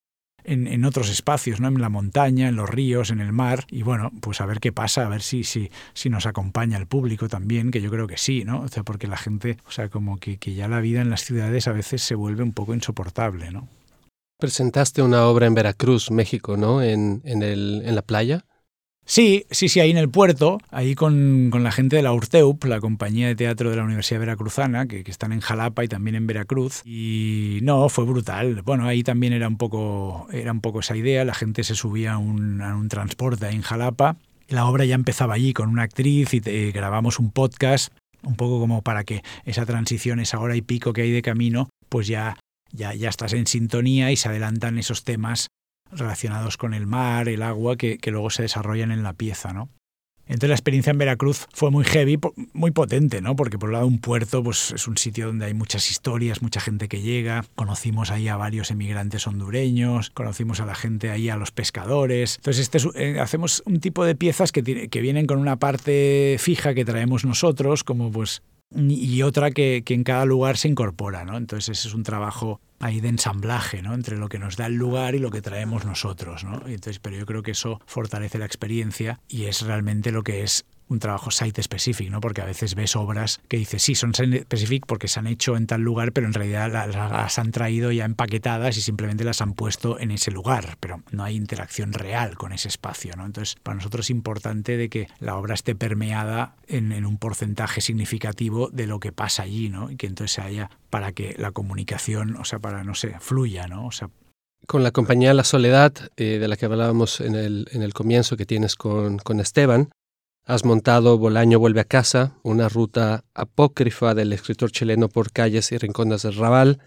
Speaker 2: en, otros espacios, ¿no? en la montaña, en los ríos, en el mar, y bueno, pues a ver qué pasa, a ver si, si, si nos acompaña el público también, que yo creo que sí, ¿no? O sea, porque la gente, o sea, como que, que ya la vida en las ciudades a veces se vuelve un poco insoportable, ¿no?
Speaker 1: Presentaste una obra en Veracruz, México, ¿no? En, en, el, en la playa.
Speaker 2: Sí, sí, sí, ahí en el puerto, ahí con, con, la gente de la Urteup, la compañía de teatro de la Universidad Veracruzana, que, que, están en Jalapa y también en Veracruz. Y no, fue brutal. Bueno, ahí también era un poco, era un poco esa idea. La gente se subía a un, a un transporte ahí en Jalapa. La obra ya empezaba allí con una actriz y te, grabamos un podcast, un poco como para que esa transición, esa hora y pico que hay de camino, pues ya, ya, ya estás en sintonía y se adelantan esos temas relacionados con el mar, el agua, que, luego se desarrollan en la pieza, ¿no? Entonces la experiencia en Veracruz fue muy heavy, muy potente, ¿no? Porque por un lado un puerto pues es un sitio donde hay muchas historias, mucha gente que llega. Conocimos ahí a varios emigrantes hondureños, conocimos a la gente ahí, a los pescadores. Entonces este eh, hacemos un tipo de piezas que, que vienen con una parte fija que traemos nosotros, como pues y otra que, en cada lugar se incorpora, ¿no? Entonces ese es un trabajo ahí de ensamblaje, ¿no? Entre lo que nos da el lugar y lo que traemos nosotros, ¿no? Entonces, pero yo creo que eso fortalece la experiencia y es realmente lo que es un trabajo site specific, ¿no? Porque a veces ves obras que dices, sí, son site specific porque se han hecho en tal lugar, pero en realidad las, han traído ya empaquetadas y simplemente las han puesto en ese lugar, pero no hay interacción real con ese espacio, ¿no? Entonces, para nosotros es importante de que la obra esté permeada en, un porcentaje significativo de lo que pasa allí, ¿no? Y que entonces haya para que la comunicación, o sea, para, no sé, fluya, ¿no? O sea,
Speaker 1: con la compañía La Soledad, eh, de la que hablábamos en el, en el comienzo que tienes con, con Esteban, has montado Bolaño vuelve a casa, una ruta apócrifa del escritor chileno por calles y rincones del Raval,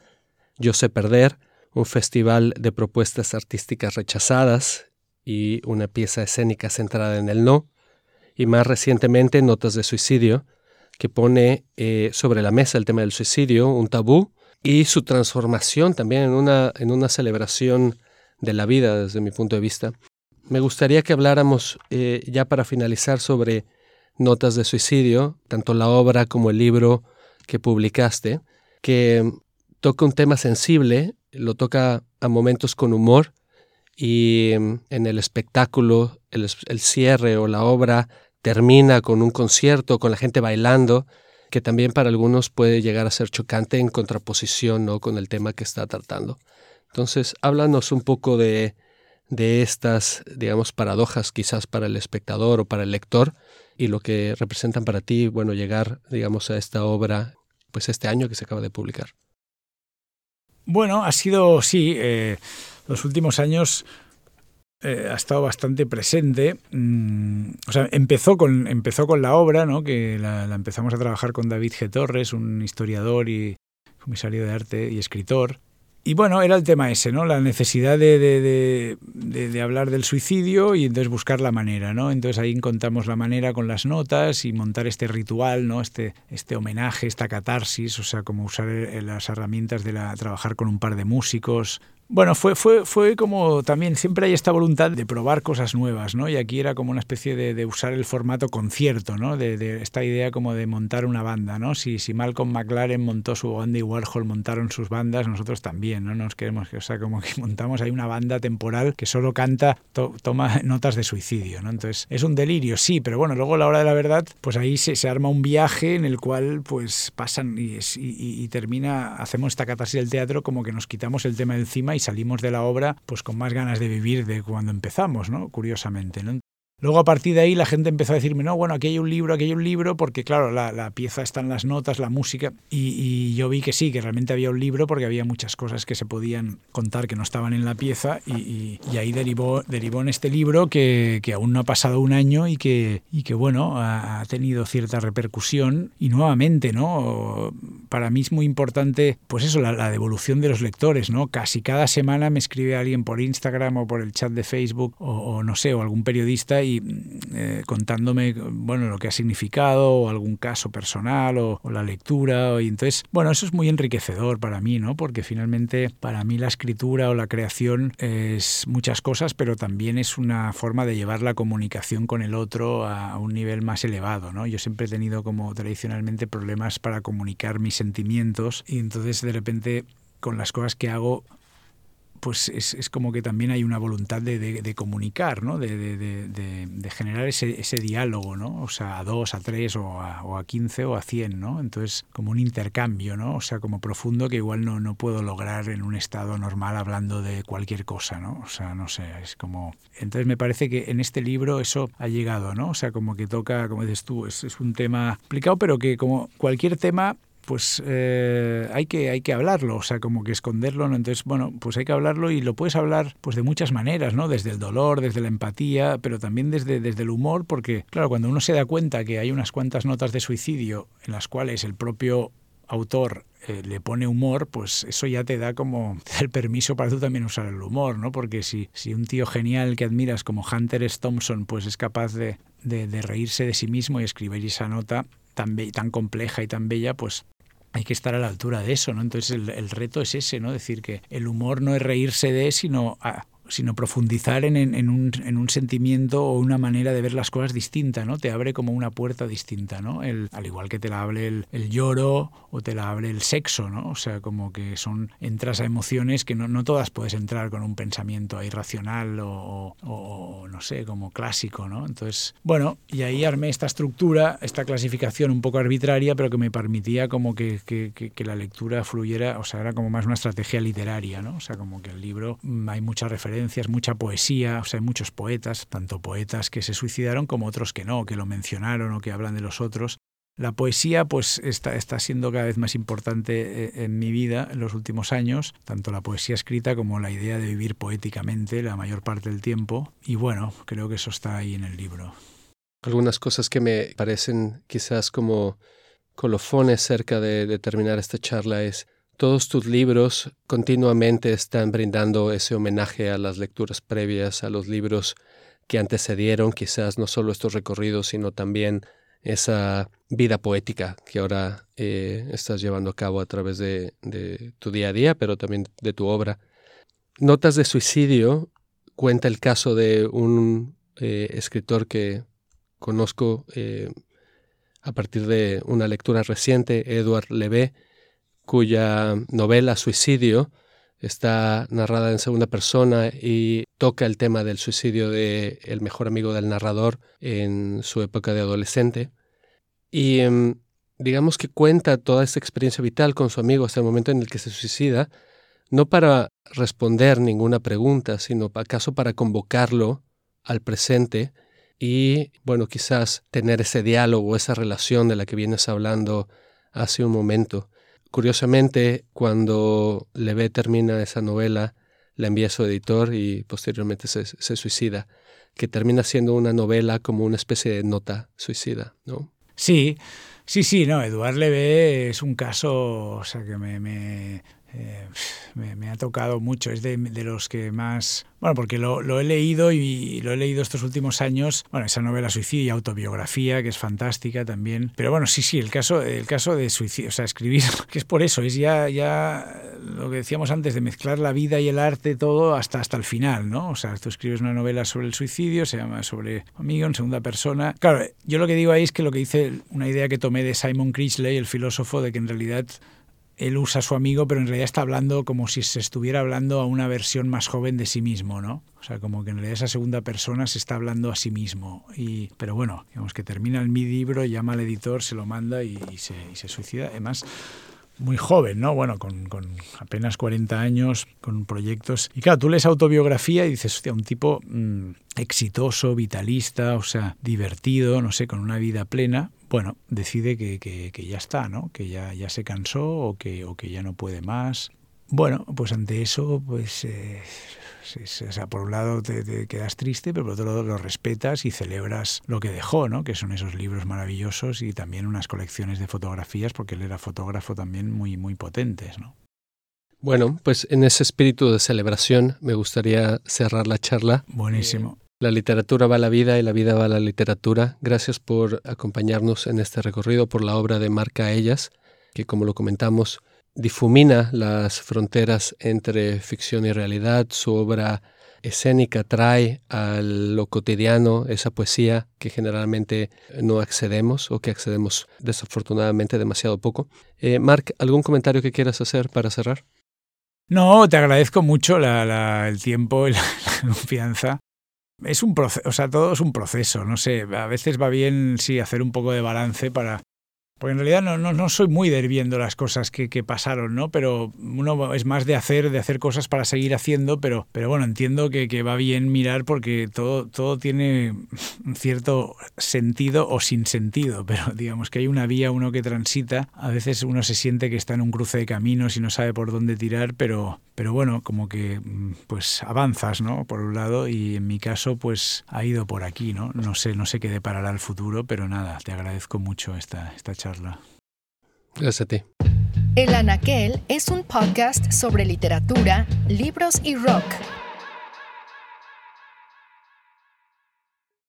Speaker 1: Yo sé perder, un festival de propuestas artísticas rechazadas y una pieza escénica centrada en el no, y más recientemente Notas de Suicidio, que pone eh, sobre la mesa el tema del suicidio, un tabú, y su transformación también en una, en una celebración de la vida desde mi punto de vista. Me gustaría que habláramos eh, ya para finalizar sobre Notas de Suicidio, tanto la obra como el libro que publicaste, que toca un tema sensible, lo toca a momentos con humor y mm, en el espectáculo, el, el cierre o la obra termina con un concierto, con la gente bailando que también para algunos puede llegar a ser chocante en contraposición ¿no? con el tema que está tratando. Entonces, háblanos un poco de, de estas, digamos, paradojas quizás para el espectador o para el lector y lo que representan para ti, bueno, llegar, digamos, a esta obra, pues este año que se acaba de publicar.
Speaker 2: Bueno, ha sido, sí, eh, los últimos años eh, ha estado bastante presente. Mm, o sea, empezó con, empezó con la obra, ¿no? que la, empezamos a trabajar con David G. Torres, un historiador y comisario de arte y escritor. Y bueno, era el tema ese, ¿no? La necesidad de, de, de, hablar del suicidio y entonces buscar la manera, ¿no? Entonces ahí encontramos la manera con las notas y montar este ritual, ¿no? Este, este homenaje, esta catarsis, o sea, como usar eh, las herramientas de la, trabajar con un par de músicos, bueno, fue, fue, fue como también siempre hay esta voluntad de probar cosas nuevas, ¿no? Y aquí era como una especie de, usar el formato concierto, ¿no? De, de, esta idea como de montar una banda, ¿no? Si, si Malcolm McLaren montó su banda y Warhol montaron sus bandas, nosotros también, ¿no? Nos queremos, o sea, como que montamos ahí una banda temporal que solo canta, to, toma notas de suicidio, ¿no? Entonces, es un delirio, sí, pero bueno, luego a la hora de la verdad, pues ahí se, se arma un viaje en el cual, pues, pasan y, y, y termina, hacemos esta catarsis del teatro como que nos quitamos el tema encima y salimos de la obra pues con más ganas de vivir de cuando empezamos, ¿no? Curiosamente, ¿no? Luego a partir de ahí la gente empezó a decirme, no, bueno, aquí hay un libro, aquí hay un libro, porque claro, la, la pieza está en las notas, la música, y, y, yo vi que sí, que realmente había un libro porque había muchas cosas que se podían contar que no estaban en la pieza y, y, y ahí derivó, derivó en este libro que, que, aún no ha pasado un año y que, y que bueno, ha, ha, tenido cierta repercusión y nuevamente, ¿no? Para mí es muy importante, pues eso, la, la devolución de los lectores, ¿no? Casi cada semana me escribe alguien por Instagram o por el chat de Facebook o, o no sé, o algún periodista y eh, contándome bueno lo que ha significado o algún caso personal o, la lectura y entonces bueno eso es muy enriquecedor para mí no porque finalmente para mí la escritura o la creación es muchas cosas pero también es una forma de llevar la comunicación con el otro a, a un nivel más elevado no yo siempre he tenido como tradicionalmente problemas para comunicar mis sentimientos y entonces de repente con las cosas que hago pues es, es, como que también hay una voluntad de, de, de comunicar, ¿no? de, de generar ese, ese, diálogo, ¿no? o sea, a dos, a tres, o a, o a quince, o a cien, ¿no? entonces como un intercambio, ¿no? o sea, como profundo que igual no, no puedo lograr en un estado normal hablando de cualquier cosa, ¿no? o sea, no sé, es como... Entonces me parece que en este libro eso ha llegado, ¿no? o sea, como que toca, como dices tú, es, es un tema complicado, pero que como cualquier tema pues eh, hay, que, hay que hablarlo, o sea, como que esconderlo, ¿no? Entonces, bueno, pues hay que hablarlo y lo puedes hablar pues de muchas maneras, ¿no? Desde el dolor, desde la empatía, pero también desde, desde el humor, porque, claro, cuando uno se da cuenta que hay unas cuantas notas de suicidio en las cuales el propio autor eh, le pone humor, pues eso ya te da como el permiso para tú también usar el humor, ¿no? Porque si, si un tío genial que admiras como Hunter S. Thompson, pues es capaz de, de, de reírse de sí mismo y escribir esa nota tan, tan compleja y tan bella, pues hay que estar a la altura de eso, ¿no? Entonces el, el, reto es ese, ¿no? Decir que el humor no es reírse de, sino a, sino profundizar en, en, un, en, un, sentimiento o una manera de ver las cosas distinta, ¿no? Te abre como una puerta distinta, ¿no? Al igual que te la abre el, el, lloro o te la abre el sexo, ¿no? O sea, como que son, entras a emociones que no, no todas puedes entrar con un pensamiento irracional o, o, no sé, como clásico, ¿no? Entonces, bueno, y ahí armé esta estructura, esta clasificación un poco arbitraria, pero que me permitía como que, que, que, la lectura fluyera, o sea, era como más una estrategia literaria, ¿no? O sea, como que el libro mm, hay muchas referencias, mucha poesía, o sea, hay muchos poetas, tanto poetas que se suicidaron como otros que no, que lo mencionaron o que hablan de los otros. La poesía pues está, está siendo cada vez más importante eh, en mi vida en los últimos años, tanto la poesía escrita como la idea de vivir poéticamente la mayor parte del tiempo. Y bueno, creo que eso está ahí en el libro.
Speaker 1: Algunas cosas que me parecen quizás como colofones cerca de, de terminar esta charla es todos tus libros continuamente están brindando ese homenaje a las lecturas previas, a los libros que antecedieron quizás no solo estos recorridos, sino también esa vida poética que ahora eh, estás llevando a cabo a través de, tu día a día, pero también de tu obra. Notas de suicidio cuenta el caso de un eh, escritor que conozco eh, a partir de una lectura reciente, Edward Levé, cuya novela Suicidio está narrada en segunda persona y toca el tema del suicidio de el mejor amigo del narrador en su época de adolescente. Y em, digamos que cuenta toda esta experiencia vital con su amigo hasta el momento en el que se suicida, no para responder ninguna pregunta, sino acaso para convocarlo al presente y, bueno, quizás tener ese diálogo, esa relación de la que vienes hablando hace un momento. Curiosamente, cuando Levé termina esa novela, la envía a su editor y posteriormente se, suicida, que termina siendo una novela como una especie de nota suicida, ¿no?
Speaker 2: Sí, sí, sí, no, Eduard Levé es un caso, o sea, que me, eh, me, me, ha tocado mucho, es de, los que más... Bueno, porque lo, lo, he leído y lo he leído estos últimos años, bueno, esa novela Suicidio y autobiografía, que es fantástica también. Pero bueno, sí, sí, el caso, el caso de suicidio, o sea, escribir, que es por eso, es ya, ya lo que decíamos antes, de mezclar la vida y el arte, todo hasta, hasta el final, ¿no? O sea, tú escribes una novela sobre el suicidio, se llama sobre amigo en segunda persona. Claro, yo lo que digo ahí es que lo que dice una idea que tomé de Simon Critchley, el filósofo, de que en realidad él usa a su amigo, pero en realidad está hablando como si se estuviera hablando a una versión más joven de sí mismo, ¿no? O sea, como que en realidad esa segunda persona se está hablando a sí mismo. Y, pero bueno, digamos que termina el mi libro, llama al editor, se lo manda y, se, suicida. Además, muy joven, ¿no? Bueno, con, apenas 40 años, con proyectos. Y claro, tú lees autobiografía y dices, hostia, un tipo mmm, exitoso, vitalista, o sea, divertido, no sé, con una vida plena. Bueno, decide que, que, que ya está, ¿no? Que ya, ya se cansó o que, o que ya no puede más. Bueno, pues ante eso, pues eh, o sea, por un lado te, te, quedas triste, pero por otro lado lo respetas y celebras lo que dejó, ¿no? Que son esos libros maravillosos y también unas colecciones de fotografías, porque él era fotógrafo también muy, muy potentes, ¿no?
Speaker 1: Bueno, pues en ese espíritu de celebración me gustaría cerrar la charla.
Speaker 2: Buenísimo.
Speaker 1: La literatura va a la vida y la vida va a la literatura. Gracias por acompañarnos en este recorrido por la obra de Marca Ellas, que como lo comentamos, difumina las fronteras entre ficción y realidad. Su obra escénica trae a lo cotidiano esa poesía que generalmente no accedemos o que accedemos desafortunadamente demasiado poco. Eh, Mark, ¿algún comentario que quieras hacer para cerrar?
Speaker 2: No, te agradezco mucho el tiempo y la confianza. Es un proceso, o sea, todo es un proceso, no sé, a veces va bien, sí, hacer un poco de balance para, porque en realidad no, no, no soy muy de las cosas que, que, pasaron, ¿no? Pero uno es más de hacer, de hacer cosas para seguir haciendo, pero, pero bueno, entiendo que, que va bien mirar porque todo, todo tiene un cierto sentido o sin sentido, pero digamos que hay una vía uno que transita, a veces uno se siente que está en un cruce de caminos y no sabe por dónde tirar, pero, pero bueno, como que pues avanzas, ¿no? Por un lado, y en mi caso, pues ha ido por aquí, ¿no? No sé, no sé qué deparará el futuro, pero nada, te agradezco mucho esta, esta charla.
Speaker 1: Gracias a ti.
Speaker 3: El Anaquel es un podcast sobre literatura, libros y rock.